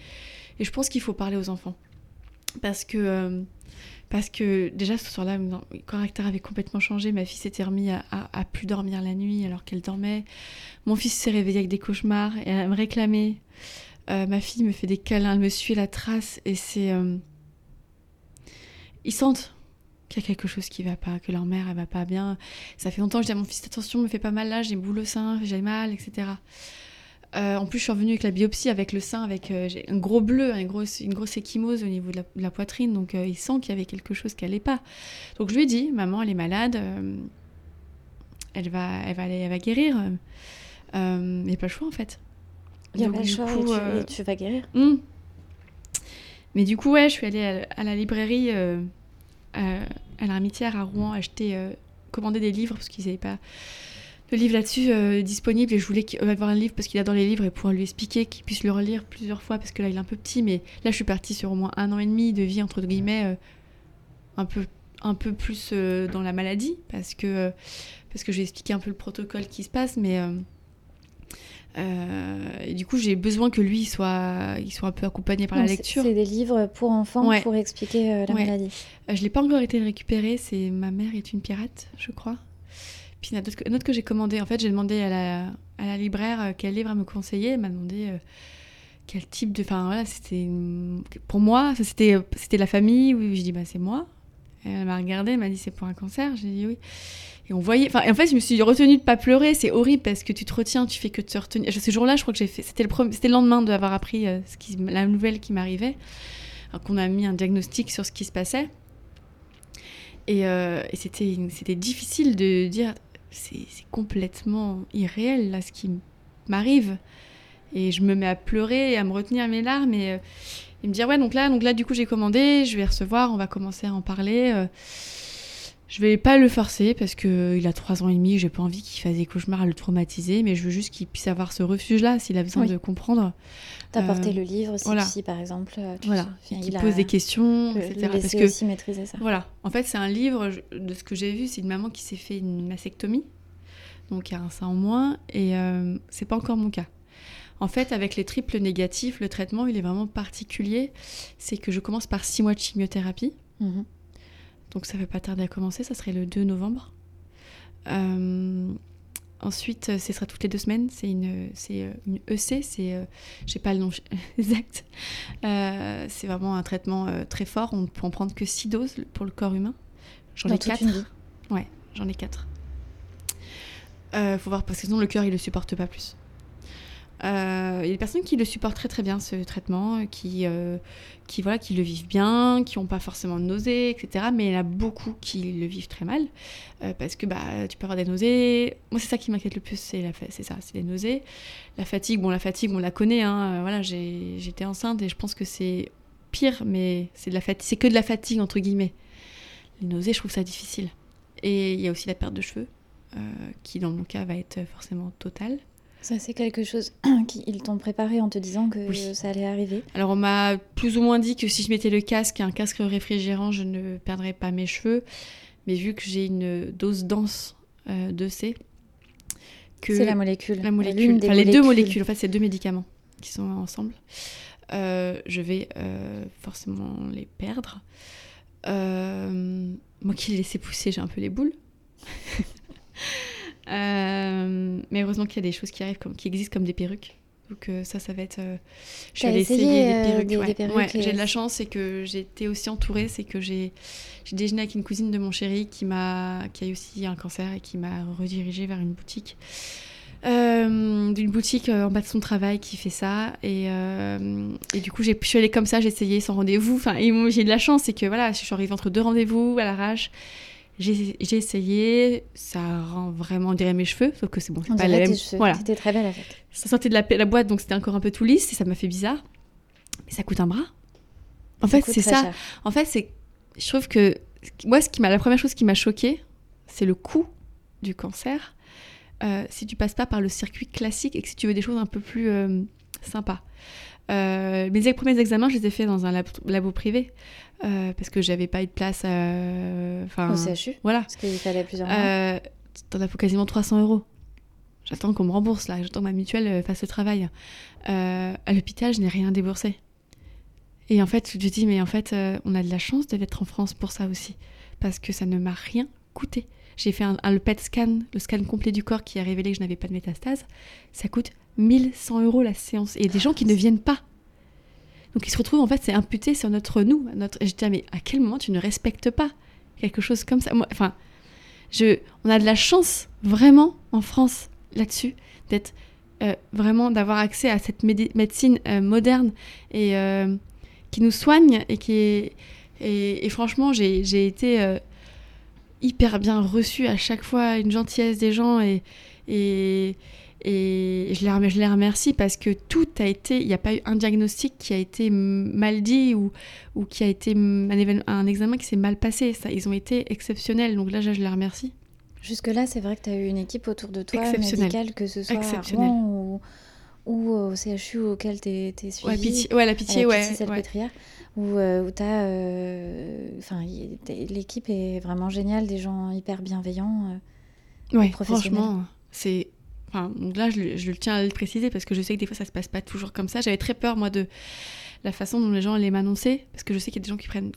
Speaker 2: je pense qu'il faut parler aux enfants. Parce que, euh, parce que déjà, ce soir-là, mon caractère avait complètement changé. Ma fille s'était remise à plus dormir la nuit alors qu'elle dormait. Mon fils s'est réveillé avec des cauchemars et elle me réclamait. Euh, ma fille me fait des câlins, elle me suit la trace. Et c'est... euh, ils sentent qu'il y a quelque chose qui va pas, que leur mère elle va pas bien. Ça fait longtemps que je dis à mon fils attention, me fais pas mal là, j'ai une boule au sein, j'ai mal, etc. Euh, en plus, je suis revenue avec la biopsie, avec le sein, avec euh, j'ai un gros bleu, un gros, une grosse échymose au niveau de la, de la poitrine, donc euh, il sent qu'il y avait quelque chose qui allait pas. Donc je lui ai dit, maman, elle est malade, euh, elle va, elle va aller, elle va guérir. Euh, mais pas le choix en fait.
Speaker 1: Il n'y a pas le choix
Speaker 2: coup,
Speaker 1: et, tu, et tu vas guérir.
Speaker 2: Hmm. Mais du coup, ouais, je suis allée à, la librairie, euh, euh, à l'Armitière à Rouen, acheter, euh, commander des livres parce qu'ils n'avaient pas de livre là-dessus euh, disponible. Et je voulais qu'il- avoir un livre parce qu'il adore les livres et pouvoir lui expliquer qu'il puisse le relire plusieurs fois parce que là il est un peu petit. Mais là je suis partie sur au moins un an et demi de vie entre guillemets un peu un peu plus dans la maladie parce que parce que j'ai expliqué un peu le protocole qui se passe. Mais et du coup j'ai besoin que lui il soit il soit un peu accompagné par la
Speaker 1: Donc,
Speaker 2: lecture
Speaker 1: C'est des livres pour enfants
Speaker 2: Ouais.
Speaker 1: pour expliquer euh, la
Speaker 2: Ouais.
Speaker 1: maladie.
Speaker 2: euh, je l'ai pas encore été récupéré, c'est Ma mère est une pirate, je crois. Puis il y en a d'autres que- un autre que j'ai commandé. En fait, j'ai demandé à la, à la libraire euh, quel livre à me conseiller. Elle m'a demandé euh, quel type de. Enfin voilà, c'était. Pour moi, c'était c'était la famille. Oui, j'ai dit, bah c'est moi. Elle m'a regardé, elle m'a dit, c'est pour un cancer. J'ai dit oui. On voyait. Enfin, en fait, je me suis retenue de pas pleurer. C'est horrible parce que tu te retiens, tu fais que te retenir. Ce jour-là, je crois que j'ai fait. C'était le, premier- le lendemain d'avoir appris euh, la nouvelle qui m'arrivait. Alors qu'on a mis un diagnostic sur ce qui se passait. Et, euh, c'était, c'était difficile de dire c'est, complètement irréel là ce qui m'arrive. Et je me mets à pleurer et à me retenir mes larmes et, euh, et me dire ouais donc là donc là du coup j'ai commandé, je vais recevoir, on va commencer à en parler. Euh, je vais pas le forcer parce que il a trois ans et demi, j'ai pas envie qu'il fasse des cauchemars à le traumatiser, mais je veux juste qu'il puisse avoir ce refuge là s'il a besoin
Speaker 1: Oui.
Speaker 2: de comprendre.
Speaker 1: T'apporter
Speaker 2: Euh,
Speaker 1: le livre si,
Speaker 2: voilà.
Speaker 1: par exemple, euh, tu
Speaker 2: Voilà,
Speaker 1: il a-
Speaker 2: pose des questions,
Speaker 1: le-
Speaker 2: etc.
Speaker 1: le
Speaker 2: Parce que
Speaker 1: aussi maîtriser ça.
Speaker 2: voilà, en fait, c'est un livre, de ce que j'ai vu, c'est une maman qui s'est fait une mastectomie, donc il y a un sein en moins, et euh, c'est pas encore mon cas. En fait, avec les triples négatifs, le traitement, il est vraiment particulier. C'est que je commence par six mois de chimiothérapie,
Speaker 1: Mhm.
Speaker 2: Donc ça va pas tarder à commencer, ça serait le 2 novembre. Euh, ensuite, euh, ce sera toutes les deux semaines. C'est une, c'est euh, une EC, c'est, euh, je sais pas le nom exact. Euh, c'est vraiment un traitement euh, très fort. On ne peut en prendre que 6 doses pour le corps humain. J'en ai
Speaker 1: toute
Speaker 2: 4.
Speaker 1: une vie.
Speaker 2: Ouais, j'en ai 4. Euh, faut voir, parce que sinon le cœur il le supporte pas plus. Euh, Il y a des personnes qui le supportent très très bien ce traitement, euh, qui, euh, qui, voilà, qui le vivent bien, qui n'ont pas forcément de nausées, etc. Mais il y en a beaucoup qui le vivent très mal, euh, parce que bah, tu peux avoir des nausées. Moi c'est ça qui m'inquiète le plus, c'est la c'est ça, c'est les nausées. La fatigue, bon la fatigue on la connaît, hein, euh, voilà, j'ai- j'étais enceinte et je pense que c'est pire, mais c'est de la fatigue, c'est que de la fatigue entre guillemets. Les nausées, je trouve ça difficile. Et il y a aussi la perte de cheveux, euh, qui dans mon cas va être forcément totale.
Speaker 1: Ça, c'est quelque chose qu'ils t'ont préparé en te disant que
Speaker 2: Oui.
Speaker 1: ça allait arriver.
Speaker 2: Alors on m'a plus ou moins dit que si je mettais le casque, un casque réfrigérant, je ne perdrais pas mes cheveux. Mais vu que j'ai une dose dense euh, de C, que
Speaker 1: C'est la molécule.
Speaker 2: la molécule, enfin les deux molécules, en fait c'est deux médicaments qui sont ensemble, euh, je vais euh, forcément les perdre. Moi qui l'ai laissé pousser, j'ai un peu les boules. Euh, mais heureusement qu'il y a des choses qui arrivent, comme, qui existent comme des perruques. Donc euh, ça, ça va être... euh, je suis
Speaker 1: T'as
Speaker 2: allée
Speaker 1: essayé,
Speaker 2: essayer
Speaker 1: euh,
Speaker 2: des perruques.
Speaker 1: des-
Speaker 2: ouais.
Speaker 1: des perruques
Speaker 2: Ouais,
Speaker 1: et-
Speaker 2: j'ai de la chance, c'est que j'ai été aussi entourée, c'est que j'ai déjeuné avec une cousine de mon chéri qui, m'a, qui a eu aussi un cancer et qui m'a redirigée vers une boutique. Euh, d'une boutique euh, en bas de son travail qui fait ça et, euh, et du coup je suis allée comme ça j'ai essayé sans rendez-vous enfin j'ai de la chance c'est que voilà je suis arrivée entre deux rendez-vous à l'arrache j'ai essayé ça rend vraiment on dirait mes cheveux sauf que c'est bon c'est pas la même
Speaker 1: cheveux.
Speaker 2: voilà
Speaker 1: T'étais très belle avec.
Speaker 2: ça sortait de la, la boîte donc c'était encore un peu tout lisse et ça m'a fait bizarre mais ça coûte un bras en fait c'est ça
Speaker 1: cher.
Speaker 2: en fait, c'est, je trouve que moi, ce qui m'a, la première chose qui m'a choquée, c'est le coût du cancer. euh, si tu passes pas par le circuit classique et que si tu veux des choses un peu plus euh, sympas. Euh, mes premiers examens, je les ai faits dans un lab- labo privé euh, parce que j'avais pas eu de place. euh, Enfin,
Speaker 1: Au CHU
Speaker 2: voilà.
Speaker 1: Parce qu'il fallait plusieurs mois.
Speaker 2: T'en as pour quasiment 300 euros. J'attends qu'on me rembourse là, j'attends que ma mutuelle fasse le travail. À l'hôpital, je n'ai rien déboursé. Et en fait, tu te dis, mais en fait, on a de la chance d'être en France pour ça aussi. Parce que ça ne m'a rien coûté. J'ai fait un, un- le PET scan, le scan complet du corps qui a révélé que je n'avais pas de métastase. Ça coûte 1100 euros la séance. Et des gens qui ne viennent pas. Donc ils se retrouvent, en fait, c'est imputé sur notre nous. Notre... Et je dis, ah, mais à quel moment tu ne respectes pas quelque chose comme ça? Enfin, je, on a de la chance, vraiment, en France, là-dessus, d'être euh, vraiment, d'avoir accès à cette médecine euh, moderne et euh, qui nous soigne et qui est. Et, franchement, j'ai été hyper bien reçue à chaque fois, une gentillesse des gens et. et et je les, je les remercie parce que tout a été, il n'y a pas eu un diagnostic qui a été mal dit ou, ou qui a été un, examen qui s'est mal passé. Ça, ils ont été exceptionnels. Donc là, je les remercie.
Speaker 1: Jusque-là, c'est vrai que tu as eu une équipe autour de toi, médicale, que ce soit à
Speaker 2: Exceptionnelle.
Speaker 1: Ou, ou au CHU auquel tu es, suivi.
Speaker 2: Ouais, pitié, ouais, la pitié,
Speaker 1: à la
Speaker 2: ouais. Ouais.
Speaker 1: Où, euh, où t'as, euh, enfin, l'équipe est vraiment géniale, des gens hyper bienveillants. euh.
Speaker 2: Ouais, franchement, c'est. Là, je, le- je tiens à le préciser parce que je sais que des fois, ça se passe pas toujours comme ça. J'avais très peur, moi, de la façon dont les gens allaient m'annoncer parce que je sais qu'il y a des gens qui prennent.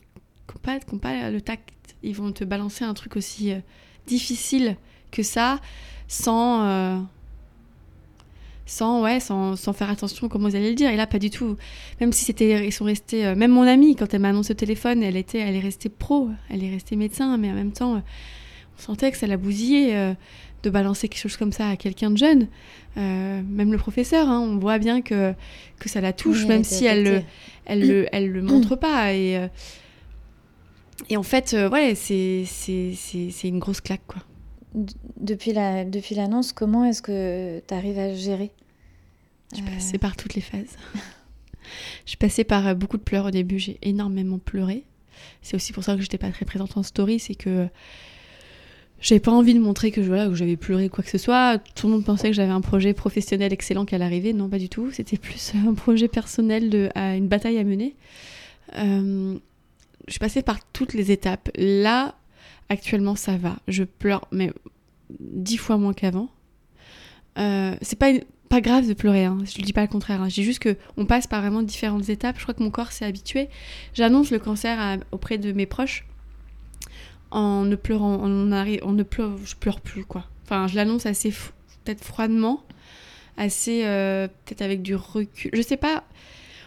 Speaker 2: pas, qui pas le tact. Ils vont te balancer un truc aussi euh, difficile que ça sans. euh, sans, ouais, sans, sans faire attention à comment ils allaient le dire. Et là, pas du tout. Même si c'était, ils sont restés. euh, même mon amie, quand elle m'a annoncé au téléphone, elle était, elle est restée pro, elle est restée médecin, mais en même temps, sentait que ça la bousillait euh, de balancer quelque chose comme ça à quelqu'un de jeune. Euh, même le professeur, hein, on voit bien que, que ça la touche,
Speaker 1: Oui,
Speaker 2: même si elle le, elle le, elle le montre pas. Et, euh, et en fait, ouais, c'est, c'est, c'est, c'est une grosse claque, quoi.
Speaker 1: Depuis la, depuis l'annonce, comment est-ce que tu arrives à gérer?
Speaker 2: Je suis passée par toutes les phases. je suis passée par beaucoup de pleurs au début. J'ai énormément pleuré. C'est aussi pour ça que j'étais pas très présente en story. C'est que j'avais pas envie de montrer que, voilà, j'avais pleuré quoi que ce soit. Tout le monde pensait que j'avais un projet professionnel excellent qui allait arriver. Non, pas du tout. C'était plus un projet personnel, de, une bataille à mener. Euh, je suis passée par toutes les étapes. Là, actuellement, ça va. Je pleure, mais dix fois moins qu'avant. Euh, c'est pas, pas grave de pleurer, hein. je ne dis pas le contraire. Hein. Je dis juste qu'on passe par vraiment différentes étapes. Je crois que mon corps s'est habitué. J'annonce le cancer à- auprès de mes proches en ne pleurant, on, arrive, on ne pleure, je pleure plus quoi. Enfin, je l'annonce assez f- peut-être froidement, assez euh, peut-être avec du recul. Je sais pas.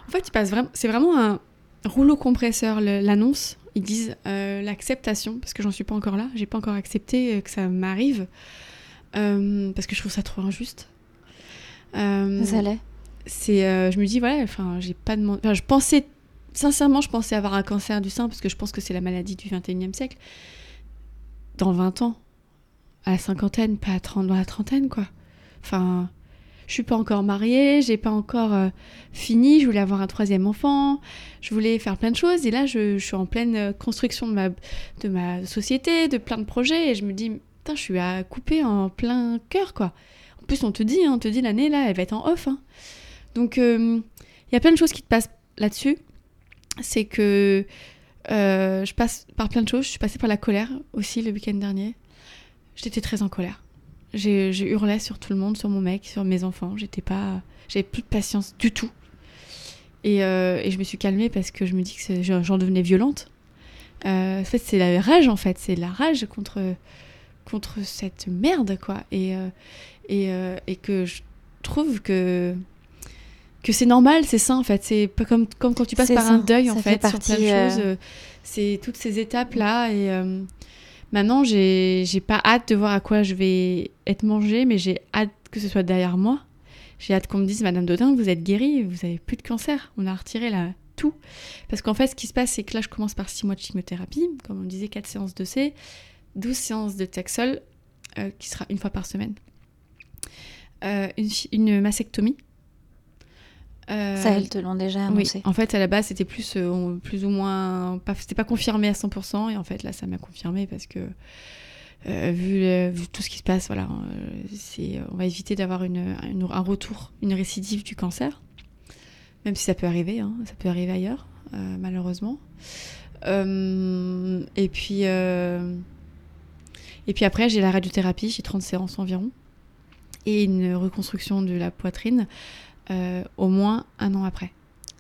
Speaker 2: En fait, il passe vraiment. C'est vraiment un rouleau compresseur le- l'annonce. Ils disent euh, l'acceptation parce que j'en suis pas encore là. J'ai pas encore accepté euh, que ça m'arrive euh, parce que je trouve ça trop injuste.
Speaker 1: Ça l'est.
Speaker 2: c'est je me dis voilà enfin j'ai pas demandé enfin, je pensais sincèrement je pensais avoir un cancer du sein parce que je pense que c'est la maladie du 21e siècle dans 20 ans à la cinquantaine pas à 30 dans la trentaine quoi enfin je suis pas encore mariée j'ai pas encore euh, fini je voulais avoir un troisième enfant je voulais faire plein de choses et là je, suis en pleine euh, construction de ma de ma société de plein de projets et je me dis putain je suis à couper en plein cœur quoi en plus on te dit hein, on te dit l'année là elle va être en off hein. Donc, euh, il y a plein de choses qui te passent là-dessus. C'est que euh, je passe par plein de choses. Je suis passée par la colère aussi le week-end dernier. J'étais très en colère. J'ai hurlé sur tout le monde, sur mon mec, sur mes enfants. J'étais pas, j'avais plus de patience du tout. Et, euh, et je me suis calmée parce que je me dis que j'en devenais violente. Euh, c'est la rage en fait, c'est la rage contre contre cette merde quoi. Et et, et que je trouve que que c'est normal, c'est ça en fait. C'est pas comme, comme quand tu passes par un deuil en
Speaker 1: ça
Speaker 2: fait,
Speaker 1: fait
Speaker 2: sur plein de
Speaker 1: euh,
Speaker 2: choses. euh, C'est toutes ces étapes là et euh, maintenant j'ai pas hâte de voir à quoi je vais être mangée, mais j'ai hâte que ce soit derrière moi. J'ai hâte qu'on me dise Madame Dodin, vous êtes guérie, vous avez plus de cancer, on a retiré là tout. Parce qu'en fait, ce qui se passe, c'est que là, je commence par 6 mois de chimiothérapie, comme on disait, 4 séances de C, 12 séances de Taxol, euh, qui sera une fois par semaine. Euh, une, une mastectomie. Euh,
Speaker 1: Ça, elles te l'ont déjà
Speaker 2: oui,
Speaker 1: annoncé.
Speaker 2: en fait, à la base, c'était plus, euh, plus ou moins. C'était pas confirmé à 100%, et en fait, là, ça m'a confirmé parce que, euh, vu, le- vu tout ce qui se passe, voilà, euh, on va éviter d'avoir une, une- un retour, une récidive du cancer. Même si ça peut arriver, hein, ça peut arriver ailleurs, euh, malheureusement. Et puis. et puis après, j'ai la radiothérapie, j'ai 30 séances environ, et une reconstruction de la poitrine au moins un an après.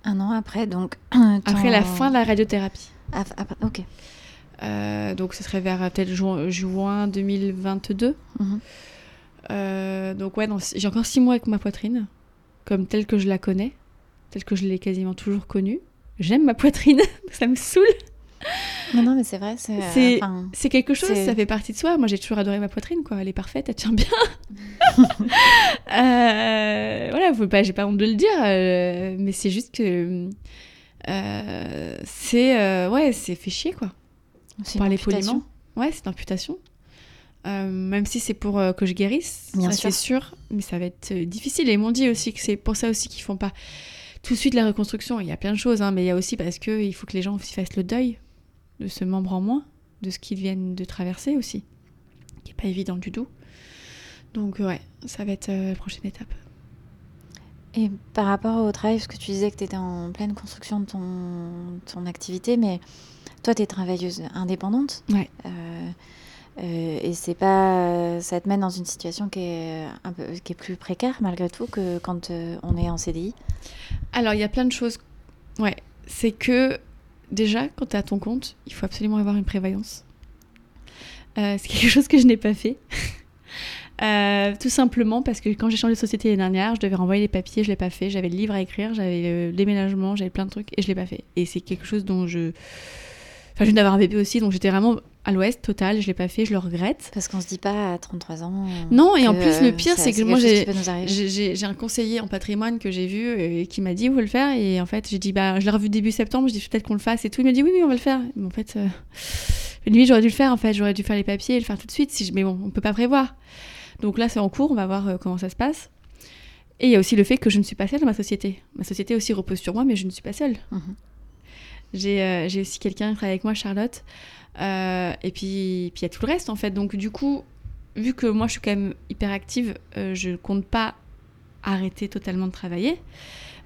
Speaker 1: Un an après, donc.
Speaker 2: Après la fin de la radiothérapie.
Speaker 1: Ah, après- ok.
Speaker 2: Euh, donc ce serait vers euh, peut-être juin, juin 2022.
Speaker 1: Mhm.
Speaker 2: Euh, donc ouais, j'ai encore six mois avec ma poitrine, comme telle que je la connais, telle que je l'ai quasiment toujours connue. J'aime ma poitrine, ça me saoule.
Speaker 1: Non, non, mais c'est vrai. C'est.
Speaker 2: C'est quelque chose, ça fait partie de soi. Moi, j'ai toujours adoré ma poitrine, quoi. Elle est parfaite, elle tient bien. Euh, voilà, faut pas, j'ai pas honte de le dire, euh, mais c'est juste que euh, c'est euh, ouais, c'est fait chier, quoi.
Speaker 1: c'est une
Speaker 2: parler poliment. Ouais, c'est. Euh, même si c'est pour euh, que je guérisse,
Speaker 1: Bien
Speaker 2: ça c'est sûr, mais ça va être euh, difficile. Et ils m'ont dit aussi que c'est pour ça aussi qu'ils font pas tout de suite la reconstruction. Il y a plein de choses, hein, mais il y a aussi parce que il faut que les gens aussi fassent le deuil de ce membre en moins, de ce qu'ils viennent de traverser aussi, qui est pas évident du tout. Donc ouais, ça va être euh, la prochaine étape.
Speaker 1: Et par rapport au travail, parce que tu disais que tu étais en pleine construction de ton, ton activité, mais toi, tu es travailleuse indépendante.
Speaker 2: Ouais.
Speaker 1: Euh, euh, et c'est pas, ça te mène dans une situation qui est, un peu, qui est plus précaire malgré tout que quand euh, on est en CDI.
Speaker 2: Alors, il y a plein de choses. Ouais, c'est que déjà, quand tu es à ton compte, il faut absolument avoir une prévoyance. Euh, c'est quelque chose que je n'ai pas fait. Euh, tout simplement parce que quand j'ai changé de société l'année dernière, je devais renvoyer les papiers, je l'ai pas fait. J'avais le livre à écrire, j'avais le déménagement, j'avais plein de trucs et je l'ai pas fait. Et c'est quelque chose dont je. Enfin, je viens d'avoir un bébé aussi, donc j'étais vraiment à l'ouest total, je l'ai pas fait, je le regrette.
Speaker 1: Parce qu'on se dit pas à 33 ans.
Speaker 2: Non, et en plus, le pire, c'est que moi, j'ai- un conseiller en patrimoine que j'ai vu euh, qui m'a dit faut le faire. Et en fait j'ai dit bah je l'ai revu début septembre je dis peut-être qu'on le fasse et tout. Il m'a dit oui oui on va le faire. Mais en fait euh, limite j'aurais dû le faire en fait. J'aurais dû faire les papiers et le faire tout de suite si je- mais bon on peut pas prévoir. Donc là c'est en cours on va voir euh, comment ça se passe. Et il y a aussi le fait que je ne suis pas seule dans ma société. Ma société aussi repose sur moi mais je ne suis pas seule. J'ai euh, j'ai aussi quelqu'un qui travaille avec moi Charlotte Euh, et puis puis il y a tout le reste en fait donc du coup vu que moi je suis quand même hyper active, euh, je compte pas arrêter totalement de travailler.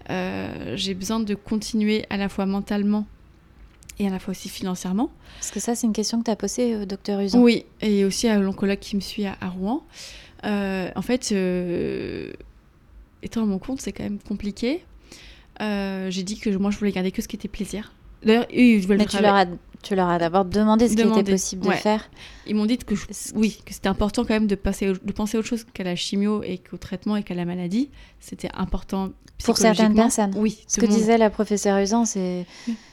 Speaker 2: Euh, j'ai besoin de continuer à la fois mentalement et à la fois aussi financièrement.
Speaker 1: Parce que ça, c'est une question que tu as posée au docteur Usan.
Speaker 2: Oui, et aussi à l'oncologue qui me suit à, à Rouen. Euh, en fait, euh, étant à mon compte, c'est quand même compliqué. Euh, j'ai dit que moi, je voulais garder que ce qui était plaisir. D'ailleurs, ils veulent
Speaker 1: Mais
Speaker 2: le
Speaker 1: tu leur, as, Tu leur as d'abord demandé ce qui
Speaker 2: Demandé,
Speaker 1: était possible
Speaker 2: ouais.
Speaker 1: de faire.
Speaker 2: Ils m'ont dit que je- oui, que c'était important quand même de, passer, au- de penser à autre chose qu'à la chimio et qu'au traitement et qu'à la maladie. C'était important
Speaker 1: Pour certaines personnes.
Speaker 2: Oui,
Speaker 1: Ce que
Speaker 2: monde.
Speaker 1: disait la professeure Usan, c'est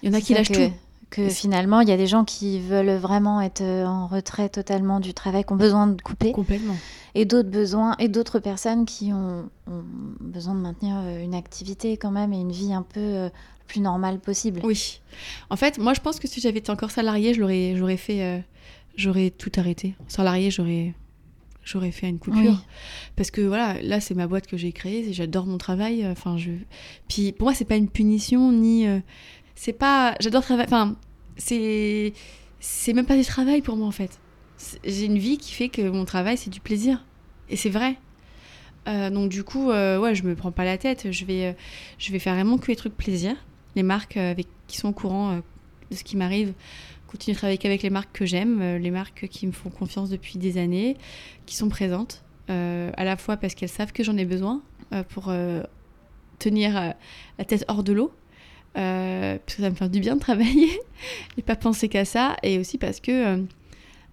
Speaker 2: Il y en a qui lâchent
Speaker 1: que,
Speaker 2: tout.
Speaker 1: que finalement, il y a des gens qui veulent vraiment être euh, en retrait totalement du travail, qui ont besoin de couper,
Speaker 2: Complètement.
Speaker 1: et d'autres besoins, et d'autres personnes qui ont, ont besoin de maintenir euh, une activité quand même et une vie un peu euh, plus normale possible.
Speaker 2: Oui. En fait, moi, je pense que si j'avais été encore salarié, je l'aurais, j'aurais fait, euh, j'aurais tout arrêté. Salarié, j'aurais, j'aurais fait une coupure.
Speaker 1: Oui.
Speaker 2: Parce que voilà, là, c'est ma boîte que j'ai créée. et J'adore mon travail. euh, Enfin, je. Puis pour moi, c'est pas une punition ni. euh, c'est pas. J'adore travailler. Enfin, c'est. C'est même pas du travail pour moi en fait. J'ai une vie qui fait que mon travail, c'est du plaisir. Et c'est vrai. Euh, donc du coup, euh, ouais, je me prends pas la tête. Je vais, euh, je vais faire vraiment que les trucs plaisir. Les marques euh, avec, qui sont au courant euh, de ce qui m'arrive, continuer de travailler qu'avec les marques que j'aime, euh, les marques qui me font confiance depuis des années, qui sont présentes, à la fois parce qu'elles savent que j'en ai besoin pour tenir la tête hors de l'eau, parce que ça me fait du bien de travailler et pas penser qu'à ça, et aussi parce que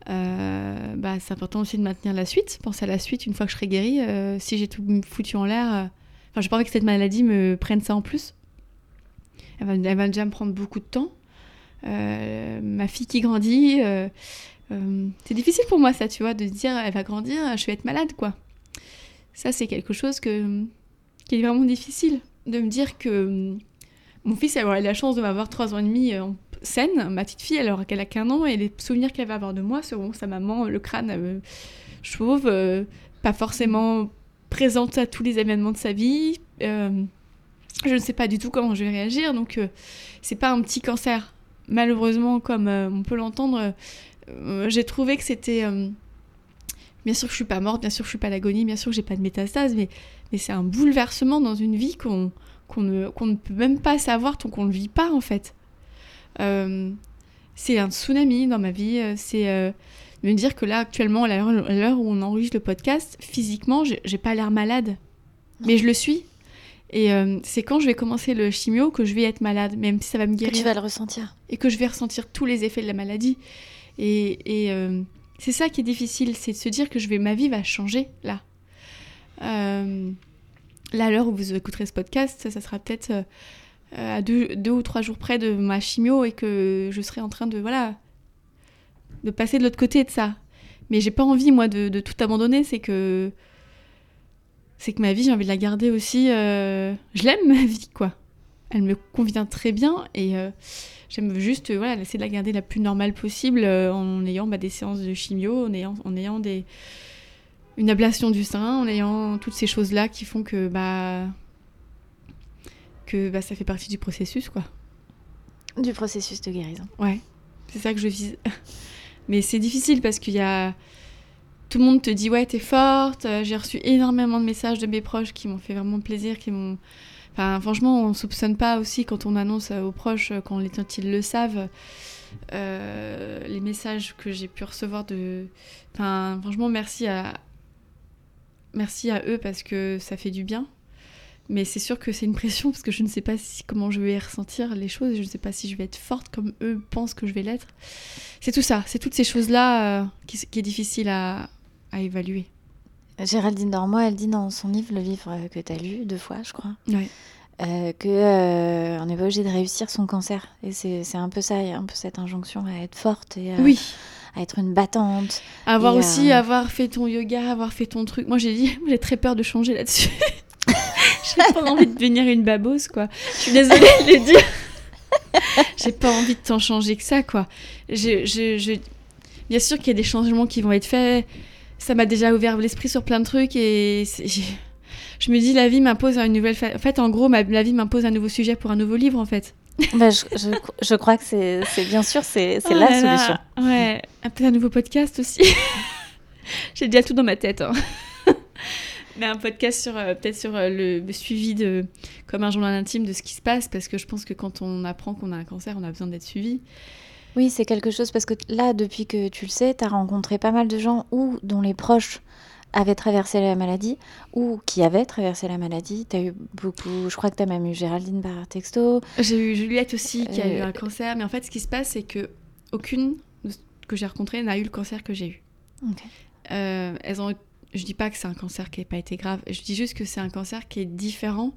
Speaker 2: bah, c'est important aussi de maintenir la suite, penser à la suite une fois que je serai guérie. si j'ai tout foutu en l'air, enfin, j'ai pas envie que cette maladie me prenne ça en plus. Elle va, déjà me prendre beaucoup de temps. Euh, ma fille qui grandit, euh, euh, c'est difficile pour moi ça, tu vois, de dire elle va grandir, je vais être malade, quoi. Ça, c'est quelque chose que, qui est vraiment difficile. De me dire que mon fils elle aura la chance de m'avoir trois ans et demi en saine. Ma petite fille, aura qu'elle a qu'un an et les souvenirs qu'elle va avoir de moi seront sa maman, le crâne chauve, pas forcément présente à tous les événements de sa vie. Je ne sais pas du tout comment je vais réagir, donc euh, c'est pas un petit cancer. Malheureusement, comme euh, on peut l'entendre, euh, j'ai trouvé que c'était. euh, bien sûr que je suis pas morte, bien sûr que je suis pas à l'agonie, bien sûr que j'ai pas de métastase, mais, mais c'est un bouleversement dans une vie qu'on ne, peut même pas savoir tant qu'on ne vit pas en fait. C'est un tsunami dans ma vie, c'est me dire que là actuellement, à l'heure où on enregistre le podcast, physiquement, j'ai pas l'air malade, mais je le suis. Et euh, c'est quand je vais commencer le chimio que je vais être malade, même si ça va me
Speaker 1: Que
Speaker 2: guérir
Speaker 1: tu vas le ressentir.
Speaker 2: et que je vais ressentir tous les effets de la maladie. Et, et, euh, c'est ça qui est difficile, c'est de se dire que je vais, ma vie va changer là. Euh, là, à l'heure où vous écouterez ce podcast, ça, ça sera peut-être à deux, deux ou trois jours près de ma chimio et que je serai en train de voilà de passer de l'autre côté de ça. Mais j'ai pas envie moi de, de tout abandonner, c'est que c'est que ma vie j'ai envie de la garder aussi. euh, Je l'aime ma vie quoi. Elle me convient très bien et euh, J'aime juste euh, voilà, essayer de la garder la plus normale possible euh, en ayant bah, des séances de chimio, en ayant, en ayant des, une ablation du sein, en ayant toutes ces choses-là qui font que, bah, que bah, ça fait partie du processus. quoi.
Speaker 1: Du processus de guérison.
Speaker 2: Ouais, c'est ça que je vise. Mais c'est difficile parce qu'il y a. Tout le monde te dit ouais t'es forte. Euh, J'ai reçu énormément de messages de mes proches qui m'ont fait vraiment plaisir, qui m'ont. Enfin franchement on soupçonne pas aussi quand on annonce euh, aux proches euh, quand, les, ils le savent les messages que j'ai pu recevoir de. Enfin franchement merci à merci à eux parce que ça fait du bien. Mais c'est sûr que c'est une pression parce que je ne sais pas si, comment je vais ressentir les choses. Je ne sais pas si je vais être forte comme eux pensent que je vais l'être. C'est tout ça, c'est toutes ces choses-là qui est difficile à, à évaluer.
Speaker 1: Géraldine Dormois, elle dit dans son livre, le livre que tu as lu deux fois, je crois,
Speaker 2: Ouais.
Speaker 1: euh, que euh, on n'est pas obligé de réussir son cancer. Et c'est un peu ça, un peu cette injonction à être forte et euh,
Speaker 2: Oui.
Speaker 1: à être une battante.
Speaker 2: Avoir aussi,
Speaker 1: euh,
Speaker 2: avoir fait ton yoga, avoir fait ton truc. Moi, j'ai dit, j'ai très peur de changer là-dessus. j'ai pas envie de devenir une babose, quoi. Je suis désolée de le dire. j'ai pas envie de tant changer que ça, quoi. Je, je, je- Bien sûr qu'il y a des changements qui vont être faits. Ça m'a déjà ouvert l'esprit sur plein de trucs et je me dis, la vie m'impose une nouvelle. fa- En fait, en gros, ma- la vie m'impose un nouveau sujet pour un nouveau livre, en fait.
Speaker 1: Bah, je, je, je crois que c'est bien sûr, c'est
Speaker 2: Oh
Speaker 1: la
Speaker 2: là.
Speaker 1: solution.
Speaker 2: Ouais, un peu un nouveau podcast aussi. J'ai déjà tout dans ma tête. hein. Mais un podcast sur euh, peut-être sur euh, le, le suivi de comme un journal intime de ce qui se passe parce que je pense que quand on apprend qu'on a un cancer, on a besoin d'être suivi.
Speaker 1: Oui, c'est quelque chose parce que là, depuis que tu le sais, tu as rencontré pas mal de gens ou dont les proches avaient traversé la maladie ou qui avaient traversé la maladie. Tu as eu beaucoup, je crois que tu as même eu Géraldine par texto.
Speaker 2: J'ai eu Juliette aussi qui a eu
Speaker 1: Euh,
Speaker 2: un cancer, mais en fait ce qui se passe c'est que aucune que j'ai rencontré n'a eu le cancer que j'ai eu.
Speaker 1: Ok.
Speaker 2: Euh, elles ont, je dis pas que c'est un cancer qui n'a pas été grave, je dis juste que c'est un cancer qui est différent.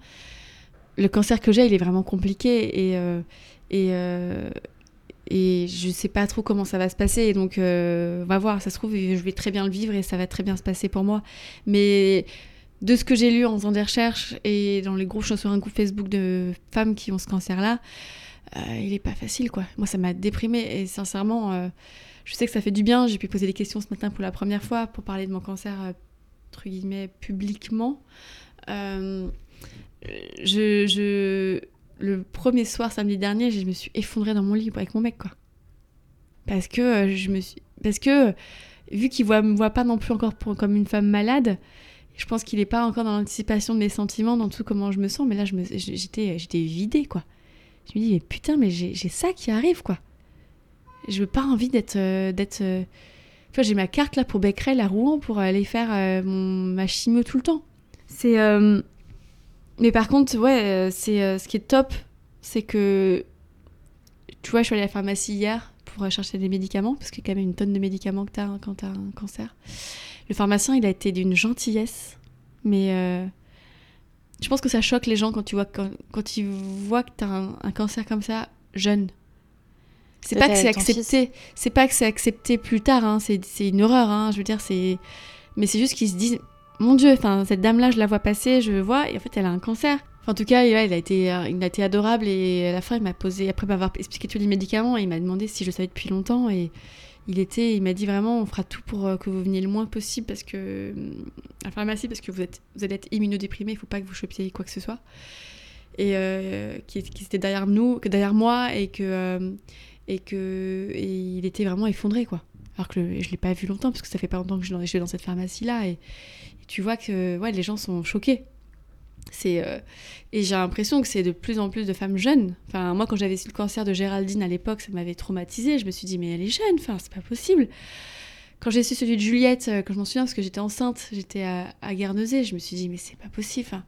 Speaker 2: Le cancer que j'ai, il est vraiment compliqué et, euh, et, euh, et je sais pas trop comment ça va se passer. Et donc, euh, on va voir, ça se trouve, je vais très bien le vivre et ça va très bien se passer pour moi. Mais de ce que j'ai lu en faisant des recherches et dans les groupes, je sur un groupe Facebook de femmes qui ont ce cancer-là, euh, il est pas facile, quoi. Moi, ça m'a déprimée et sincèrement, euh, je sais que ça fait du bien. J'ai pu poser des questions ce matin pour la première fois pour parler de mon cancer, euh, entre guillemets, publiquement. Euh, je- le premier soir, samedi dernier, je me suis effondrée dans mon lit avec mon mec, quoi. Parce que euh, je me suis, parce que vu qu'il voit, me voit pas non plus encore comme une femme malade, je pense qu'il est pas encore dans l'anticipation de mes sentiments, dans tout comment je me sens. Mais là, je me, j'étais, j'étais vidée, quoi. Je me dis, mais putain, mais j'ai, ça qui arrive, quoi. Je veux pas envie d'être, euh, d'être. euh, vois, j'ai ma carte là pour Becquerel à Rouen pour aller faire euh, mon, ma chimio tout le temps. C'est. euh, Mais par contre, ouais, euh, c'est euh, ce qui est top, c'est que. Tu vois, je suis allée à la pharmacie hier pour euh, chercher des médicaments, parce qu'il y a quand même une tonne de médicaments que t'as hein, quand t'as un cancer. Le pharmacien, il a été d'une gentillesse, mais euh, je pense que ça choque les gens quand tu vois quand, quand ils voient que t'as un, un cancer comme ça jeune. C'est pas que c'est accepté, c'est pas que c'est accepté plus tard, hein, c'est c'est une horreur, hein, je veux dire, c'est. Mais c'est juste qu'ils se disent, mon Dieu, enfin cette dame-là, je la vois passer, je vois, et en fait elle a un cancer. Enfin, en tout cas, il a été, euh, il a été adorable et à la fin il m'a posé, après m'avoir expliqué tous les médicaments, il m'a demandé si je savais depuis longtemps et il était, il m'a dit vraiment, on fera tout pour euh, que vous veniez le moins possible parce que euh, à la pharmacie parce que vous êtes, vous allez être immunodéprimé, il faut pas que vous chopiez quoi que ce soit. Et euh, qui, était derrière nous, que derrière moi et que euh, et que il était vraiment effondré quoi. Alors que le- je l'ai pas vu longtemps parce que ça fait pas longtemps que je je suis dans cette pharmacie là et tu vois que ouais les gens sont choqués. C'est euh, et j'ai l'impression que c'est de plus en plus de femmes jeunes. Enfin moi quand j'avais su le cancer de Géraldine à l'époque ça m'avait traumatisée. Je me suis dit mais elle est jeune, enfin c'est pas possible. Quand j'ai su celui de Juliette, euh, quand je m'en souviens parce que j'étais enceinte, j'étais à, à Guernesey, je me suis dit mais c'est pas possible. enfin.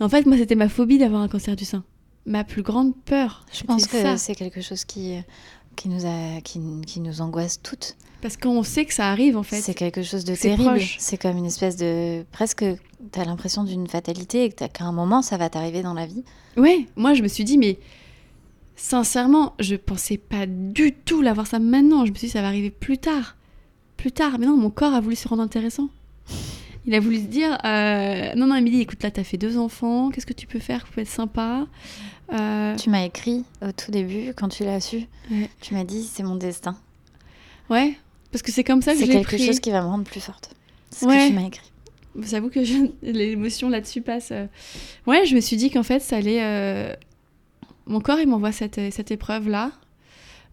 Speaker 2: Et en fait moi c'était ma phobie d'avoir un cancer du sein. Ma plus grande peur.
Speaker 1: Je pense que c'est quelque chose qui, qui, nous a, qui, qui nous angoisse toutes.
Speaker 2: Parce qu'on sait que ça arrive en fait.
Speaker 1: C'est quelque chose de terrible. C'est comme une espèce de. Presque. T'as l'impression d'une fatalité et qu'à un moment, ça va t'arriver dans la vie.
Speaker 2: Ouais, moi je me suis dit, mais sincèrement, je pensais pas du tout l'avoir ça maintenant. Je me suis dit, ça va arriver plus tard. Plus tard. Mais non, mon corps a voulu se rendre intéressant. Il a voulu se dire, euh, non, non, Émilie, écoute, là, t'as fait deux enfants, qu'est-ce que tu peux faire peut être sympa Euh,
Speaker 1: Tu m'as écrit au tout début, quand tu l'as su.
Speaker 2: Ouais.
Speaker 1: Tu m'as dit, c'est mon destin.
Speaker 2: Ouais, parce que c'est comme ça que
Speaker 1: C'est
Speaker 2: je l'ai
Speaker 1: quelque
Speaker 2: pris.
Speaker 1: chose qui va me rendre plus forte. C'est ce
Speaker 2: Ouais.
Speaker 1: que tu m'as écrit.
Speaker 2: J'avoue que je- l'émotion là-dessus passe. euh. Ouais, je me suis dit qu'en fait, ça allait. euh, Mon corps, il m'envoie cette, cette épreuve-là.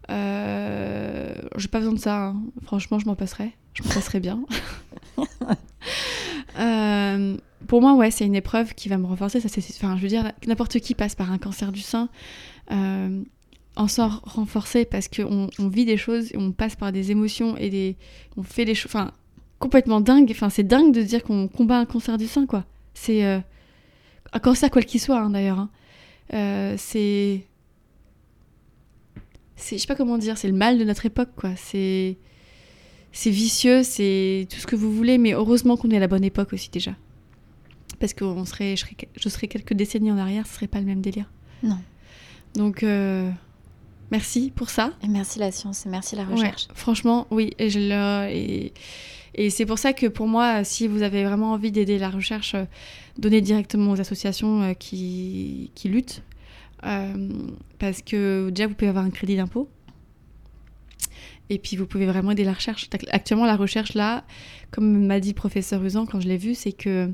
Speaker 2: Euh... J'ai pas besoin de ça. hein. Franchement, je m'en passerais. Je m'en passerais bien. Euh, Pour moi, ouais, c'est une épreuve qui va me renforcer. Enfin, je veux dire, n'importe qui passe par un cancer du sein. euh, en sort renforcé parce qu'on on vit des choses on passe par des émotions et des on fait des choses enfin complètement dingue enfin c'est dingue de dire qu'on combat un cancer du sein quoi c'est euh, un cancer quel qu'il soit hein, d'ailleurs hein. Euh, c'est c'est je sais pas comment dire c'est le mal de notre époque quoi c'est c'est vicieux c'est tout ce que vous voulez mais heureusement qu'on est à la bonne époque aussi déjà parce que on serait je serais, je serais quelques décennies en arrière ce serait pas le même délire
Speaker 1: Non.
Speaker 2: donc euh, merci pour ça
Speaker 1: Et merci la science et merci la
Speaker 2: Ouais,
Speaker 1: recherche.
Speaker 2: franchement, oui. Et, je le- et, et c'est pour ça que pour moi, si vous avez vraiment envie d'aider la recherche, euh, donnez directement aux associations euh, qui, qui luttent. Parce que déjà, vous pouvez avoir un crédit d'impôt. Et puis, vous pouvez vraiment aider la recherche. Actuellement, la recherche, là, comme m'a dit le professeur Usan quand je l'ai vue, c'est que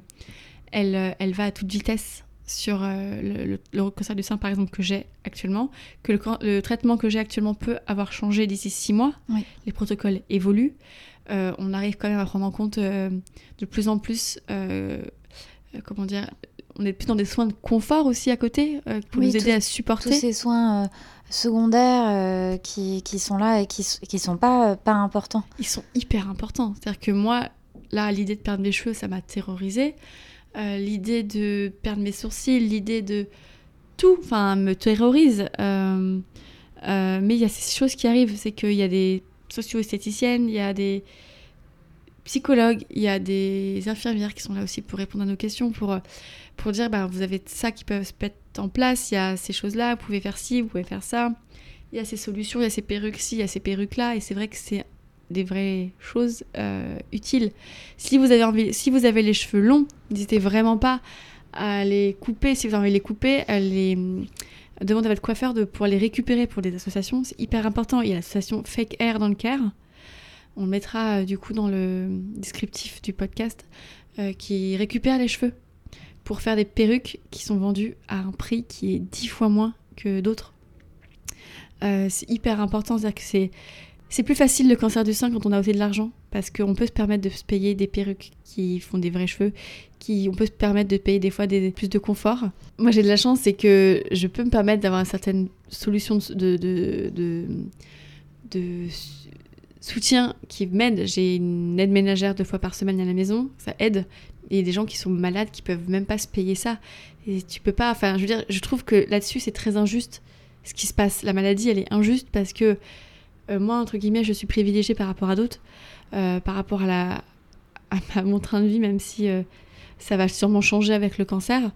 Speaker 2: elle, euh, elle va à toute vitesse sur euh, le, le- le cancer du sein, par exemple, que j'ai actuellement, que le, traitement que j'ai actuellement peut avoir changé d'ici six mois.
Speaker 1: Oui.
Speaker 2: Les protocoles évoluent. Euh, on arrive quand même à prendre en compte euh, de plus en plus, euh, comment dire, on est plus dans des soins de confort aussi à côté pour
Speaker 1: Oui,
Speaker 2: nous aider
Speaker 1: tout-
Speaker 2: à supporter.
Speaker 1: Tous ces soins secondaires euh, qui, qui sont là et qui, qui sont pas, euh, pas importants.
Speaker 2: ils sont hyper importants. C'est-à-dire que moi, là, l'idée de perdre mes cheveux, ça m'a terrorisée. Euh, l'idée de perdre mes sourcils, l'idée de tout, enfin, me terrorise. Mais il y a ces choses qui arrivent, c'est qu'il y a des socio-esthéticiennes, il y a des psychologues, il y a des infirmières qui sont là aussi pour répondre à nos questions, pour, pour dire bah, vous avez ça qui peut se en place, il y a ces choses-là, vous pouvez faire ci, vous pouvez faire ça, il y a ces solutions, il y a ces perruques-ci, il y a ces perruques-là, et c'est vrai que c'est des vraies choses euh, utiles. Si vous, avez envie, si vous avez les cheveux longs, n'hésitez vraiment pas à les couper, si vous avez envie de les couper, à les demandez à votre coiffeur de pouvoir les récupérer pour des associations, c'est hyper important. Il y a l'association Fake Hair dans le Caire. On le mettra euh, du coup dans le descriptif du podcast euh, qui récupère les cheveux pour faire des perruques qui sont vendues à un prix qui est dix fois moins que d'autres. Euh, c'est hyper important, c'est-à-dire que c'est plus facile le cancer du sein quand on a aussi de l'argent parce qu'on peut se permettre de se payer des perruques qui font des vrais cheveux, qui on peut se permettre de payer des fois des, plus de confort. Moi j'ai de la chance, c'est que je peux me permettre d'avoir une certaine solution de, de soutien qui m'aide. J'ai une aide ménagère deux fois par semaine à la maison, ça aide. Il y a des gens qui sont malades qui peuvent même pas se payer ça. Et tu peux pas. Enfin, je veux dire, je trouve que là-dessus c'est très injuste ce qui se passe. La maladie, elle est injuste parce que euh, moi, entre guillemets, je suis privilégiée par rapport à d'autres, euh, par rapport à, la, à, mon train de vie, même si euh, ça va sûrement changer avec le cancer.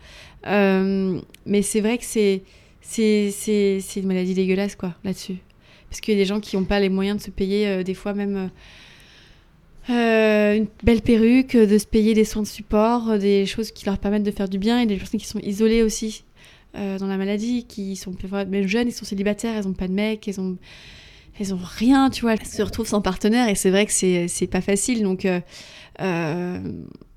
Speaker 2: mais c'est vrai que c'est, c'est une maladie dégueulasse, quoi, là-dessus. Parce qu'il y a des gens qui n'ont pas les moyens de se payer, des fois même. Une belle perruque, de se payer des soins de support, des choses qui leur permettent de faire du bien, et des personnes qui sont isolées aussi dans la maladie, qui sont même jeunes, ils sont célibataires, elles n'ont pas de mec, elles ont elles ont rien, tu vois, elles se retrouvent sans partenaire et c'est vrai que c'est, pas facile. Donc euh, euh,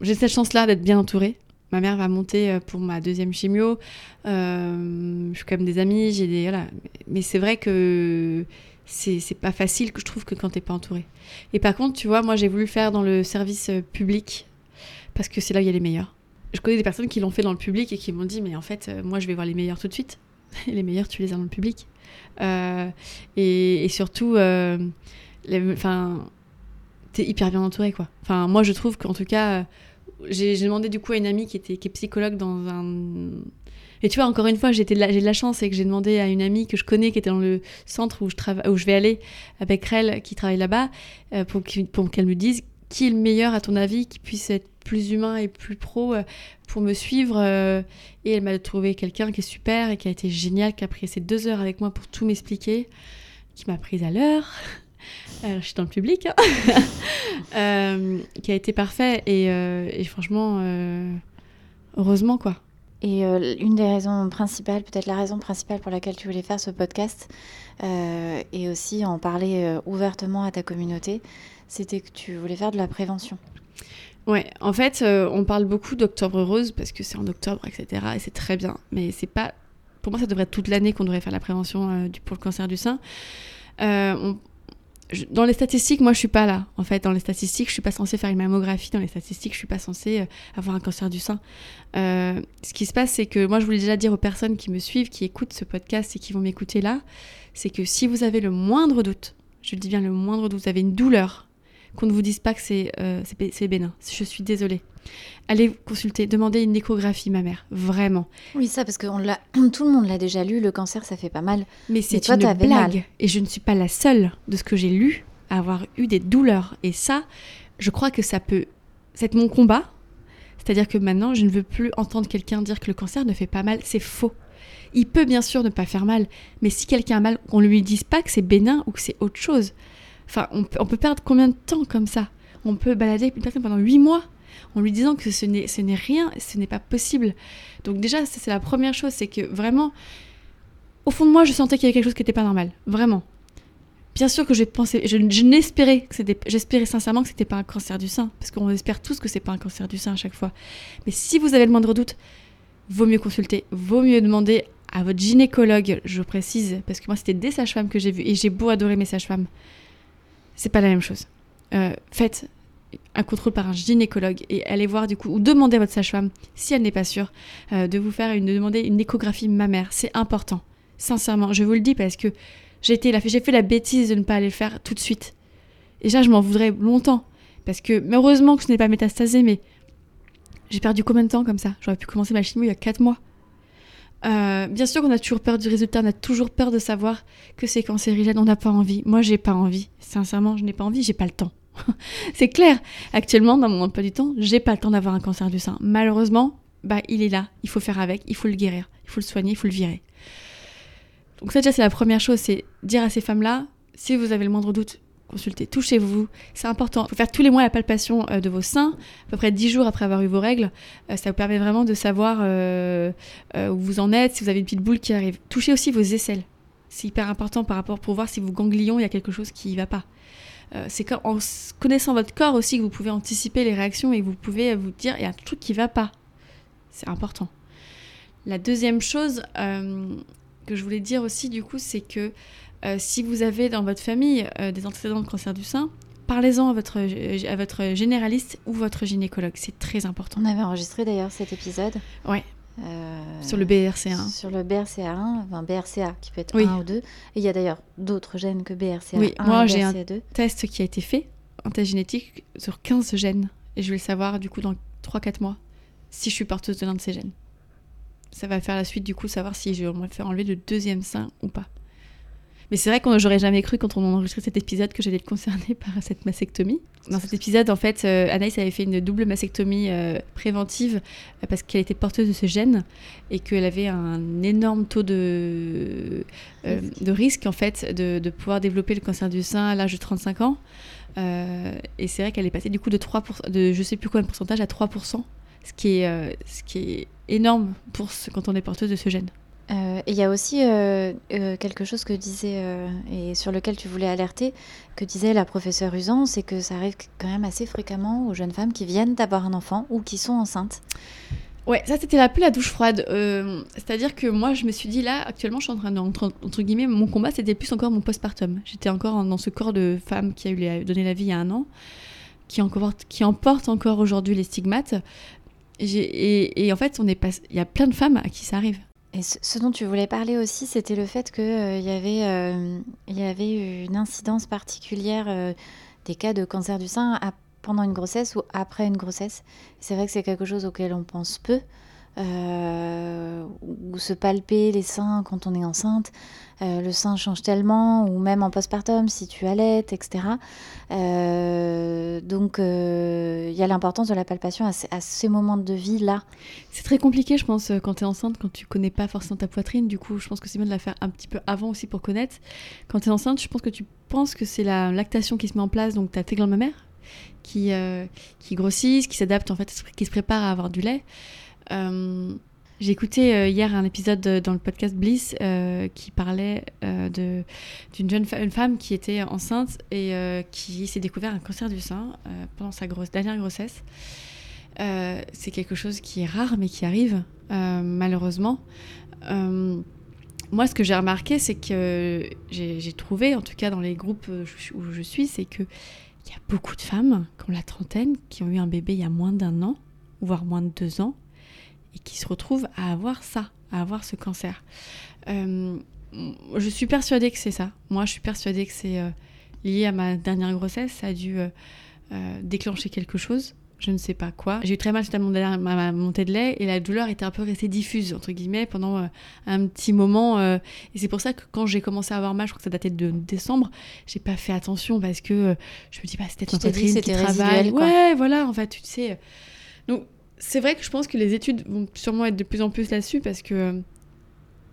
Speaker 2: j'ai cette chance-là d'être bien entourée. Ma mère va monter euh, pour ma deuxième chimio. je suis quand même des amis, j'ai des voilà. Mais c'est vrai que c'est, pas facile que je trouve que quand t'es pas entourée. Et par contre, tu vois, moi j'ai voulu faire dans le service public parce que c'est là où il y a les meilleurs. Je connais des personnes qui l'ont fait dans le public et qui m'ont dit mais en fait moi je vais voir les meilleurs tout de suite. les meilleurs tu les as dans le public. Euh, et, surtout, euh, enfin, t'es hyper bien entouré, quoi. Enfin, moi, je trouve qu'en tout cas, euh, j'ai demandé du coup à une amie qui était qui est psychologue dans un et tu vois, encore une fois, j'ai de, la chance et que j'ai demandé à une amie que je connais qui était dans le centre où je, où je vais aller avec elle, qui travaille là-bas, pour qu'elle me dise qui est le meilleur à ton avis, qui puisse être plus humain et plus pro euh, pour me suivre. Euh, et elle m'a trouvé quelqu'un qui est super et qui a été génial, qui a pris ces deux heures avec moi pour tout m'expliquer, qui m'a prise à l'heure. Euh, je suis dans le public, hein. qui a été parfait et franchement, heureusement quoi.
Speaker 1: Et une des raisons principales, peut-être la raison principale pour laquelle tu voulais faire ce podcast, et aussi en parler ouvertement à ta communauté, c'était que tu voulais faire de la prévention.
Speaker 2: Ouais, en fait, euh, on parle beaucoup d'Octobre Rose parce que c'est en octobre, etc. Et c'est très bien. Mais c'est pas. Pour moi, ça devrait être toute l'année qu'on devrait faire la prévention euh, pour le cancer du sein. Euh, dans les statistiques, moi, je suis pas là. En fait, dans les statistiques, je suis pas censée faire une mammographie. Dans les statistiques, je suis pas censée avoir un cancer du sein. ce qui se passe, c'est que moi, je voulais déjà dire aux personnes qui me suivent, qui écoutent ce podcast et qui vont m'écouter là, c'est que si vous avez le moindre doute, je dis bien le moindre doute, vous avez une douleur, qu'on ne vous dise pas que c'est euh, bénin. Je suis désolée. Allez consulter, demandez une échographie, ma mère, vraiment.
Speaker 1: Oui, ça, parce que tout le monde l'a déjà lu, le cancer, ça fait pas mal.
Speaker 2: Mais c'est une blague. Et je ne suis pas la seule de ce que j'ai lu à avoir eu des douleurs. Et ça, je crois que ça peut. C'est mon combat. C'est-à-dire que maintenant, je ne veux plus entendre quelqu'un dire que le cancer ne fait pas mal. C'est faux. Il peut bien sûr ne pas faire mal, mais si quelqu'un a mal, qu'on ne lui dise pas que c'est bénin ou que c'est autre chose. Enfin, on, peut perdre combien de temps comme ça? On peut balader une personne pendant huit mois en lui disant que ce n'est rien, ce n'est pas possible. Donc déjà, c'est la première chose, c'est que vraiment, au fond de moi, je sentais qu'il y avait quelque chose qui n'était pas normal, vraiment. Bien sûr que j'ai pensé, que c'était, j'espérais sincèrement que c'était pas un cancer du sein, parce qu'on espère tous que c'est pas un cancer du sein à chaque fois. Mais si vous avez le moindre doute, vaut mieux consulter, vaut mieux demander à votre gynécologue, je précise, parce que moi c'était des sages-femmes que j'ai vues et j'ai beau adorer mes sages-femmes c'est pas la même chose. Euh, faites un contrôle par un gynécologue et allez voir du coup ou demandez à votre sage-femme si elle n'est pas sûre euh, de vous faire une de demander une échographie mammaire. C'est important. Sincèrement, je vous le dis parce que j'ai été j'ai fait la bêtise de ne pas aller le faire tout de suite. Et ça, je m'en voudrais longtemps parce que heureusement que ce n'est pas métastasé, mais j'ai perdu combien de temps comme ça? J'aurais pu commencer ma chimio il y a 4 mois. Euh, bien sûr qu'on a toujours peur du résultat, on a toujours peur de savoir que c'est cancérigène, on n'a pas envie. Moi, j'ai pas envie. Sincèrement, je n'ai pas envie, j'ai pas le temps. c'est clair. Actuellement, dans mon emploi du temps, j'ai pas le temps d'avoir un cancer du sein. Malheureusement, bah, il est là. Il faut faire avec, il faut le guérir, il faut le soigner, il faut le virer. Donc ça déjà, c'est la première chose, c'est dire à ces femmes-là, si vous avez le moindre doute, consultez, touchez-vous, c'est important. Il faut faire tous les mois la palpation euh, de vos seins, à peu près 10 jours après avoir eu vos règles. Euh, ça vous permet vraiment de savoir euh, où vous en êtes, si vous avez une petite boule qui arrive. Touchez aussi vos aisselles. C'est hyper important par rapport pour voir si vos ganglions, il y a quelque chose qui ne va pas. c'est en connaissant votre corps aussi que vous pouvez anticiper les réactions et vous pouvez vous dire il y a un truc qui ne va pas. C'est important. La deuxième chose que je voulais dire aussi du coup, c'est que euh, si vous avez dans votre famille euh, des antécédents de cancer du sein, parlez-en à votre, euh, à votre généraliste ou votre gynécologue. C'est très important.
Speaker 1: On avait enregistré d'ailleurs cet épisode.
Speaker 2: Ouais. sur le BRCA1.
Speaker 1: Sur le BRCA1, enfin BRCA qui peut être 1 ou 2. Et il y a d'ailleurs d'autres gènes que BRCA1
Speaker 2: oui, moi j'ai un
Speaker 1: BRCA2.
Speaker 2: test qui a été fait, un test génétique sur 15 gènes. Et je vais le savoir du coup dans 3-4 mois si je suis porteuse de l'un de ces gènes. Ça va faire la suite du coup, savoir si je vais me faire enlever le deuxième sein ou pas. Mais c'est vrai qu'on j'aurais jamais cru quand on a enregistré cet épisode que j'allais être concernée par cette mastectomie. Dans cet épisode, en fait, euh, Anaïs avait fait une double mastectomie euh, préventive euh, parce qu'elle était porteuse de ce gène et qu'elle avait un énorme taux de, de risque en fait de, de, pouvoir développer le cancer du sein à l'âge de 35 ans. et c'est vrai qu'elle est passée du coup de 3%, de je sais plus combien de pourcentage à 3%, ce qui est, ce qui est énorme pour ce, quand on est porteuse de ce gène.
Speaker 1: Euh, il y a aussi euh, euh, quelque chose que disait, et sur lequel tu voulais alerter, que disait la professeure Usan, c'est que ça arrive quand même assez fréquemment aux jeunes femmes qui viennent d'avoir un enfant ou qui sont enceintes.
Speaker 2: Ouais, ça c'était un peu la douche froide. C'est-à-dire que moi je me suis dit là, actuellement je suis en train de, entre, guillemets, mon combat c'était plus encore mon postpartum. J'étais encore dans ce corps de femme qui a eu donné la vie il y a un an, qui, encore, qui emporte encore aujourd'hui les stigmates. Et, et, en fait, il y a plein de femmes à qui ça arrive.
Speaker 1: Et ce, dont tu voulais parler aussi, c'était le fait qu'il euh, y, avait, euh, y avait une incidence particulière euh, des cas de cancer du sein pendant une grossesse ou après une grossesse. C'est vrai que c'est quelque chose auquel on pense peu. Euh, ou se palper les seins quand on est enceinte. Euh, le sein change tellement, ou même en postpartum si tu allaites, etc. Euh, donc il y a l'importance de la palpation à, ces moments de vie-là.
Speaker 2: C'est très compliqué, je pense, quand tu es enceinte, quand tu connais pas forcément ta poitrine. Du coup, je pense que c'est bien de la faire un petit peu avant aussi pour connaître. Quand tu es enceinte, je pense que tu penses que c'est la lactation qui se met en place, donc tu as tes glandes mammaires qui, qui grossissent, qui s'adaptent, en fait, qui se préparent à avoir du lait. Euh, j'ai écouté euh, hier un épisode dans le podcast Bliss euh, qui parlait d'une jeune femme qui était enceinte et qui s'est découvert un cancer du sein pendant sa dernière grossesse. c'est quelque chose qui est rare mais qui arrive malheureusement. moi, ce que j'ai remarqué, c'est que j'ai trouvé, en tout cas dans les groupes où je suis, c'est qu'il y a beaucoup de femmes qui ont la trentaine, qui ont eu un bébé il y a moins d'un an, voire moins de deux ans, et qui se retrouvent à avoir ça, à avoir ce cancer. Euh, je suis persuadée que c'est ça. Moi, je suis persuadée que c'est euh, lié à ma dernière grossesse. Ça a dû euh, déclencher quelque chose. Je ne sais pas quoi. J'ai eu très mal suite à mon ma, montée de lait et la douleur était un peu restée diffuse, entre guillemets, pendant un petit moment. et c'est pour ça que quand j'ai commencé à avoir mal, je crois que ça datait de décembre, j'ai pas fait attention parce que je me dis, bah, c'était ma poitrine qui travaille. Ouais, voilà, en fait, tu sais. Donc, c'est vrai que je pense que les études vont sûrement être de plus en plus là-dessus parce que euh,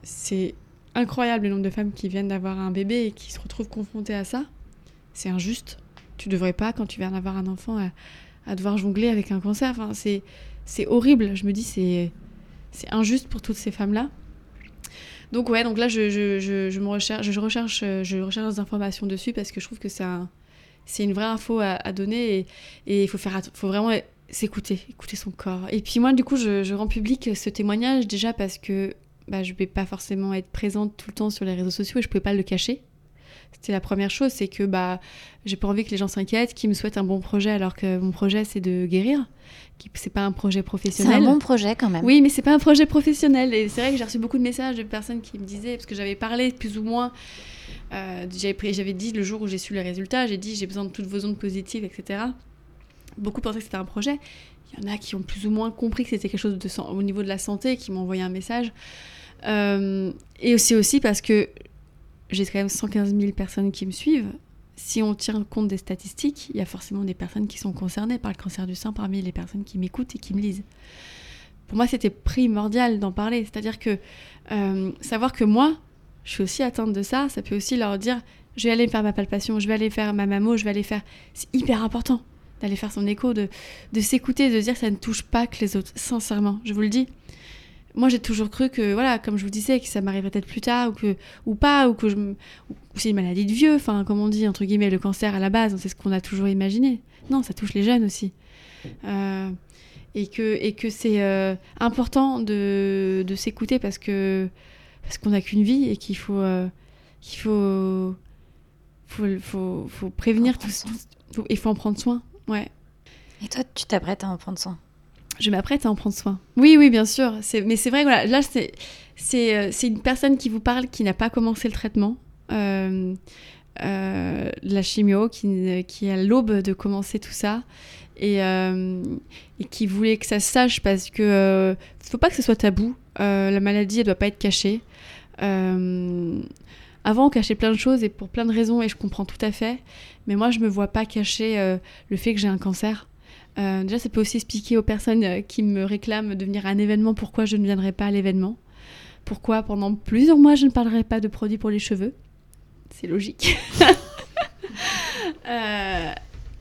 Speaker 2: c'est incroyable le nombre de femmes qui viennent d'avoir un bébé et qui se retrouvent confrontées à ça. C'est injuste. Tu devrais pas, quand tu viens d'avoir un enfant, à, devoir jongler avec un cancer. Enfin, c'est, c'est horrible. Je me dis, c'est, c'est injuste pour toutes ces femmes-là. Donc ouais, donc là, je, je, je, me recherche, je, recherche, je recherche des informations dessus parce que je trouve que c'est, un, c'est une vraie info à, donner et il faut, faire, faut vraiment s'écouter, écouter son corps. Et puis moi, du coup, je, rends public ce témoignage déjà parce que bah, je vais pas forcément être présente tout le temps sur les réseaux sociaux et je pouvais pas le cacher. C'était la première chose, c'est que bah j'ai pas envie que les gens s'inquiètent, qu'ils me souhaitent un bon projet alors que mon projet c'est de guérir. C'est pas un projet professionnel.
Speaker 1: C'est un bon projet quand même.
Speaker 2: Oui, mais c'est pas un projet professionnel. Et c'est vrai que j'ai reçu beaucoup de messages de personnes qui me disaient, parce que j'avais parlé plus ou moins, euh, j'avais dit le jour où j'ai su les résultats, j'ai dit j'ai besoin de toutes vos ondes positives, etc beaucoup pensaient que c'était un projet. Il y en a qui ont plus ou moins compris que c'était quelque chose de au niveau de la santé, qui m'ont envoyé un message. Euh, et aussi aussi parce que j'ai quand même 115 000 personnes qui me suivent. Si on tient compte des statistiques, il y a forcément des personnes qui sont concernées par le cancer du sein parmi les personnes qui m'écoutent et qui me lisent. Pour moi, c'était primordial d'en parler. C'est-à-dire que euh, savoir que moi, je suis aussi atteinte de ça, ça peut aussi leur dire je vais aller faire ma palpation, je vais aller faire ma mammo, je vais aller faire. C'est hyper important d'aller faire son écho, de, de s'écouter, de dire que ça ne touche pas que les autres. Sincèrement, je vous le dis. Moi, j'ai toujours cru que, voilà, comme je vous disais, que ça m'arriverait peut-être plus tard ou, que, ou pas, ou que je, c'est une maladie de vieux, enfin, comme on dit, entre guillemets, le cancer à la base, c'est ce qu'on a toujours imaginé. Non, ça touche les jeunes aussi. Euh, et que, et que c'est euh, important de, de s'écouter parce que parce qu'on n'a qu'une vie et qu'il faut, euh, qu'il faut, faut, faut, faut prévenir tout ça. Il faut en prendre soin. Ouais.
Speaker 1: Et toi, tu t'apprêtes à en prendre soin?
Speaker 2: Je m'apprête à en prendre soin. Oui, oui, bien sûr. Mais c'est vrai, voilà, là, c'est, euh, c'est une personne qui vous parle qui n'a pas commencé le traitement. Euh, euh, la chimio, qui, qui est à l'aube de commencer tout ça. Et, euh, et, qui voulait que ça se sache parce que euh, faut pas que ce soit tabou. La maladie, elle doit pas être cachée. Avant, on cachait plein de choses et pour plein de raisons, et je comprends tout à fait. Mais moi, je me vois pas cacher euh, le fait que j'ai un cancer. Euh, déjà, ça peut aussi expliquer aux personnes euh, qui me réclament de venir à un événement pourquoi je ne viendrai pas à l'événement. Pourquoi pendant plusieurs mois je ne parlerai pas de produits pour les cheveux. C'est logique.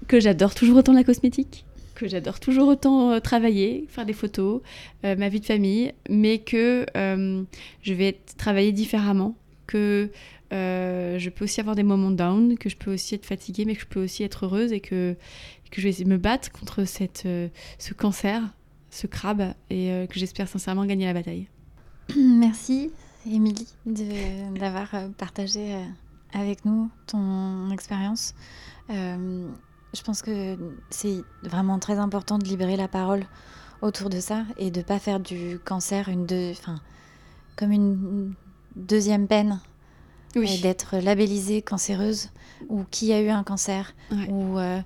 Speaker 2: que j'adore toujours autant la cosmétique, que j'adore toujours autant travailler, faire des photos, ma vie de famille, mais que je vais travailler différemment, que euh, je peux aussi avoir des moments down, que je peux aussi être fatiguée, mais que je peux aussi être heureuse et que, que je vais me battre contre cette, euh, ce cancer, ce crabe, et euh, que j'espère sincèrement gagner la bataille.
Speaker 1: Merci, Émilie, de- d'avoir partagé avec nous ton expérience. Je pense que c'est vraiment très important de libérer la parole autour de ça et de pas faire du cancer une deux, enfin, comme une deuxième peine
Speaker 2: Oui.
Speaker 1: et d'être labellisée cancéreuse ou qui a eu un cancer
Speaker 2: Ouais.
Speaker 1: ou euh,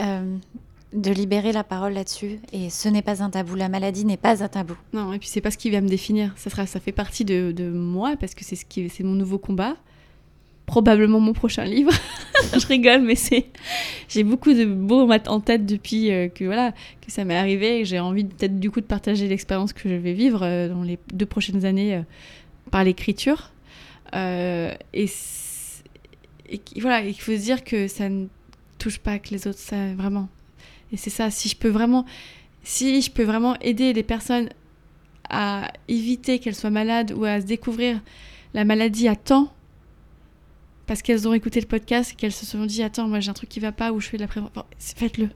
Speaker 1: euh, de libérer la parole là-dessus. Et ce n'est pas un tabou. La maladie n'est pas un tabou.
Speaker 2: Non, et puis c'est pas ce qui va me définir. Ça, sera, ça fait partie de, de moi parce que c'est ce qui, c'est mon nouveau combat. Probablement mon prochain livre. je rigole, mais c'est, j'ai beaucoup de beaux en tête depuis euh, que voilà que ça m'est arrivé. et J'ai envie de- peut-être du coup de partager l'expérience que je vais vivre euh, dans les deux prochaines années euh, par l'écriture. Euh, et, voilà, il faut se dire que ça ne touche pas que les autres, ça vraiment. Et c'est ça. Si je peux vraiment, si je peux vraiment aider les personnes à éviter qu'elles soient malades ou à se découvrir la maladie à temps parce qu'elles ont écouté le podcast et qu'elles se sont dit attends moi j'ai un truc qui va pas ou je fais de la prévention faites-le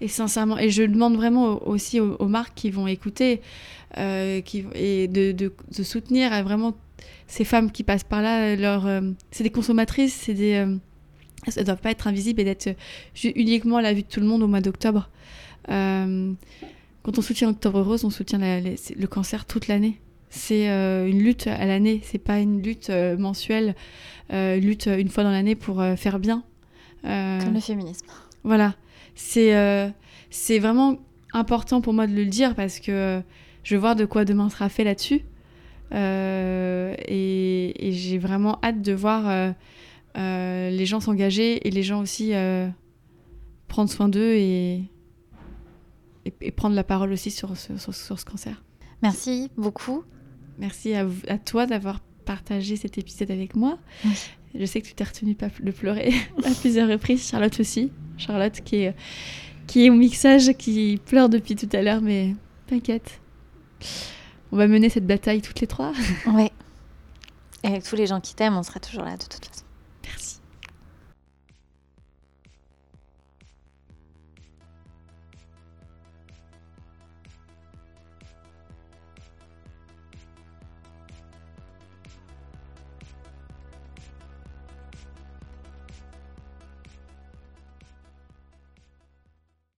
Speaker 2: et sincèrement et je demande vraiment au- aussi aux, marques qui vont écouter qui, et de, de, de soutenir euh, vraiment ces femmes qui passent par là leur euh, c'est des consommatrices c'est des euh, elles ne doivent pas être invisibles et d'être uniquement à la vue de tout le monde au mois d'octobre euh, quand on soutient Octobre Rose, on soutient la- le cancer toute l'année. C'est euh, une lutte à l'année, c'est pas une lutte euh, mensuelle, euh, une lutte euh, une fois dans l'année pour euh, faire bien. Euh,
Speaker 1: Comme le féminisme.
Speaker 2: voilà, c'est euh, c'est vraiment important pour moi de le dire parce que euh, je veux voir de quoi demain sera fait là-dessus. Euh, et et j'ai vraiment hâte de voir euh, euh, les gens s'engager et les gens aussi prendre soin d'eux et, et, et prendre la parole aussi sur, ce- sur, sur ce cancer.
Speaker 1: Merci beaucoup.
Speaker 2: Merci à, toi d'avoir partagé cet épisode avec moi. Je sais que tu t'es retenue pas de pleurer à plusieurs reprises. Charlotte aussi. Charlotte qui est, qui est au mixage, qui pleure depuis tout à l'heure, mais t'inquiète. On va mener cette bataille toutes les trois.
Speaker 1: Ouais. Et avec tous les gens qui t'aiment, on sera toujours là de toute façon. Merci.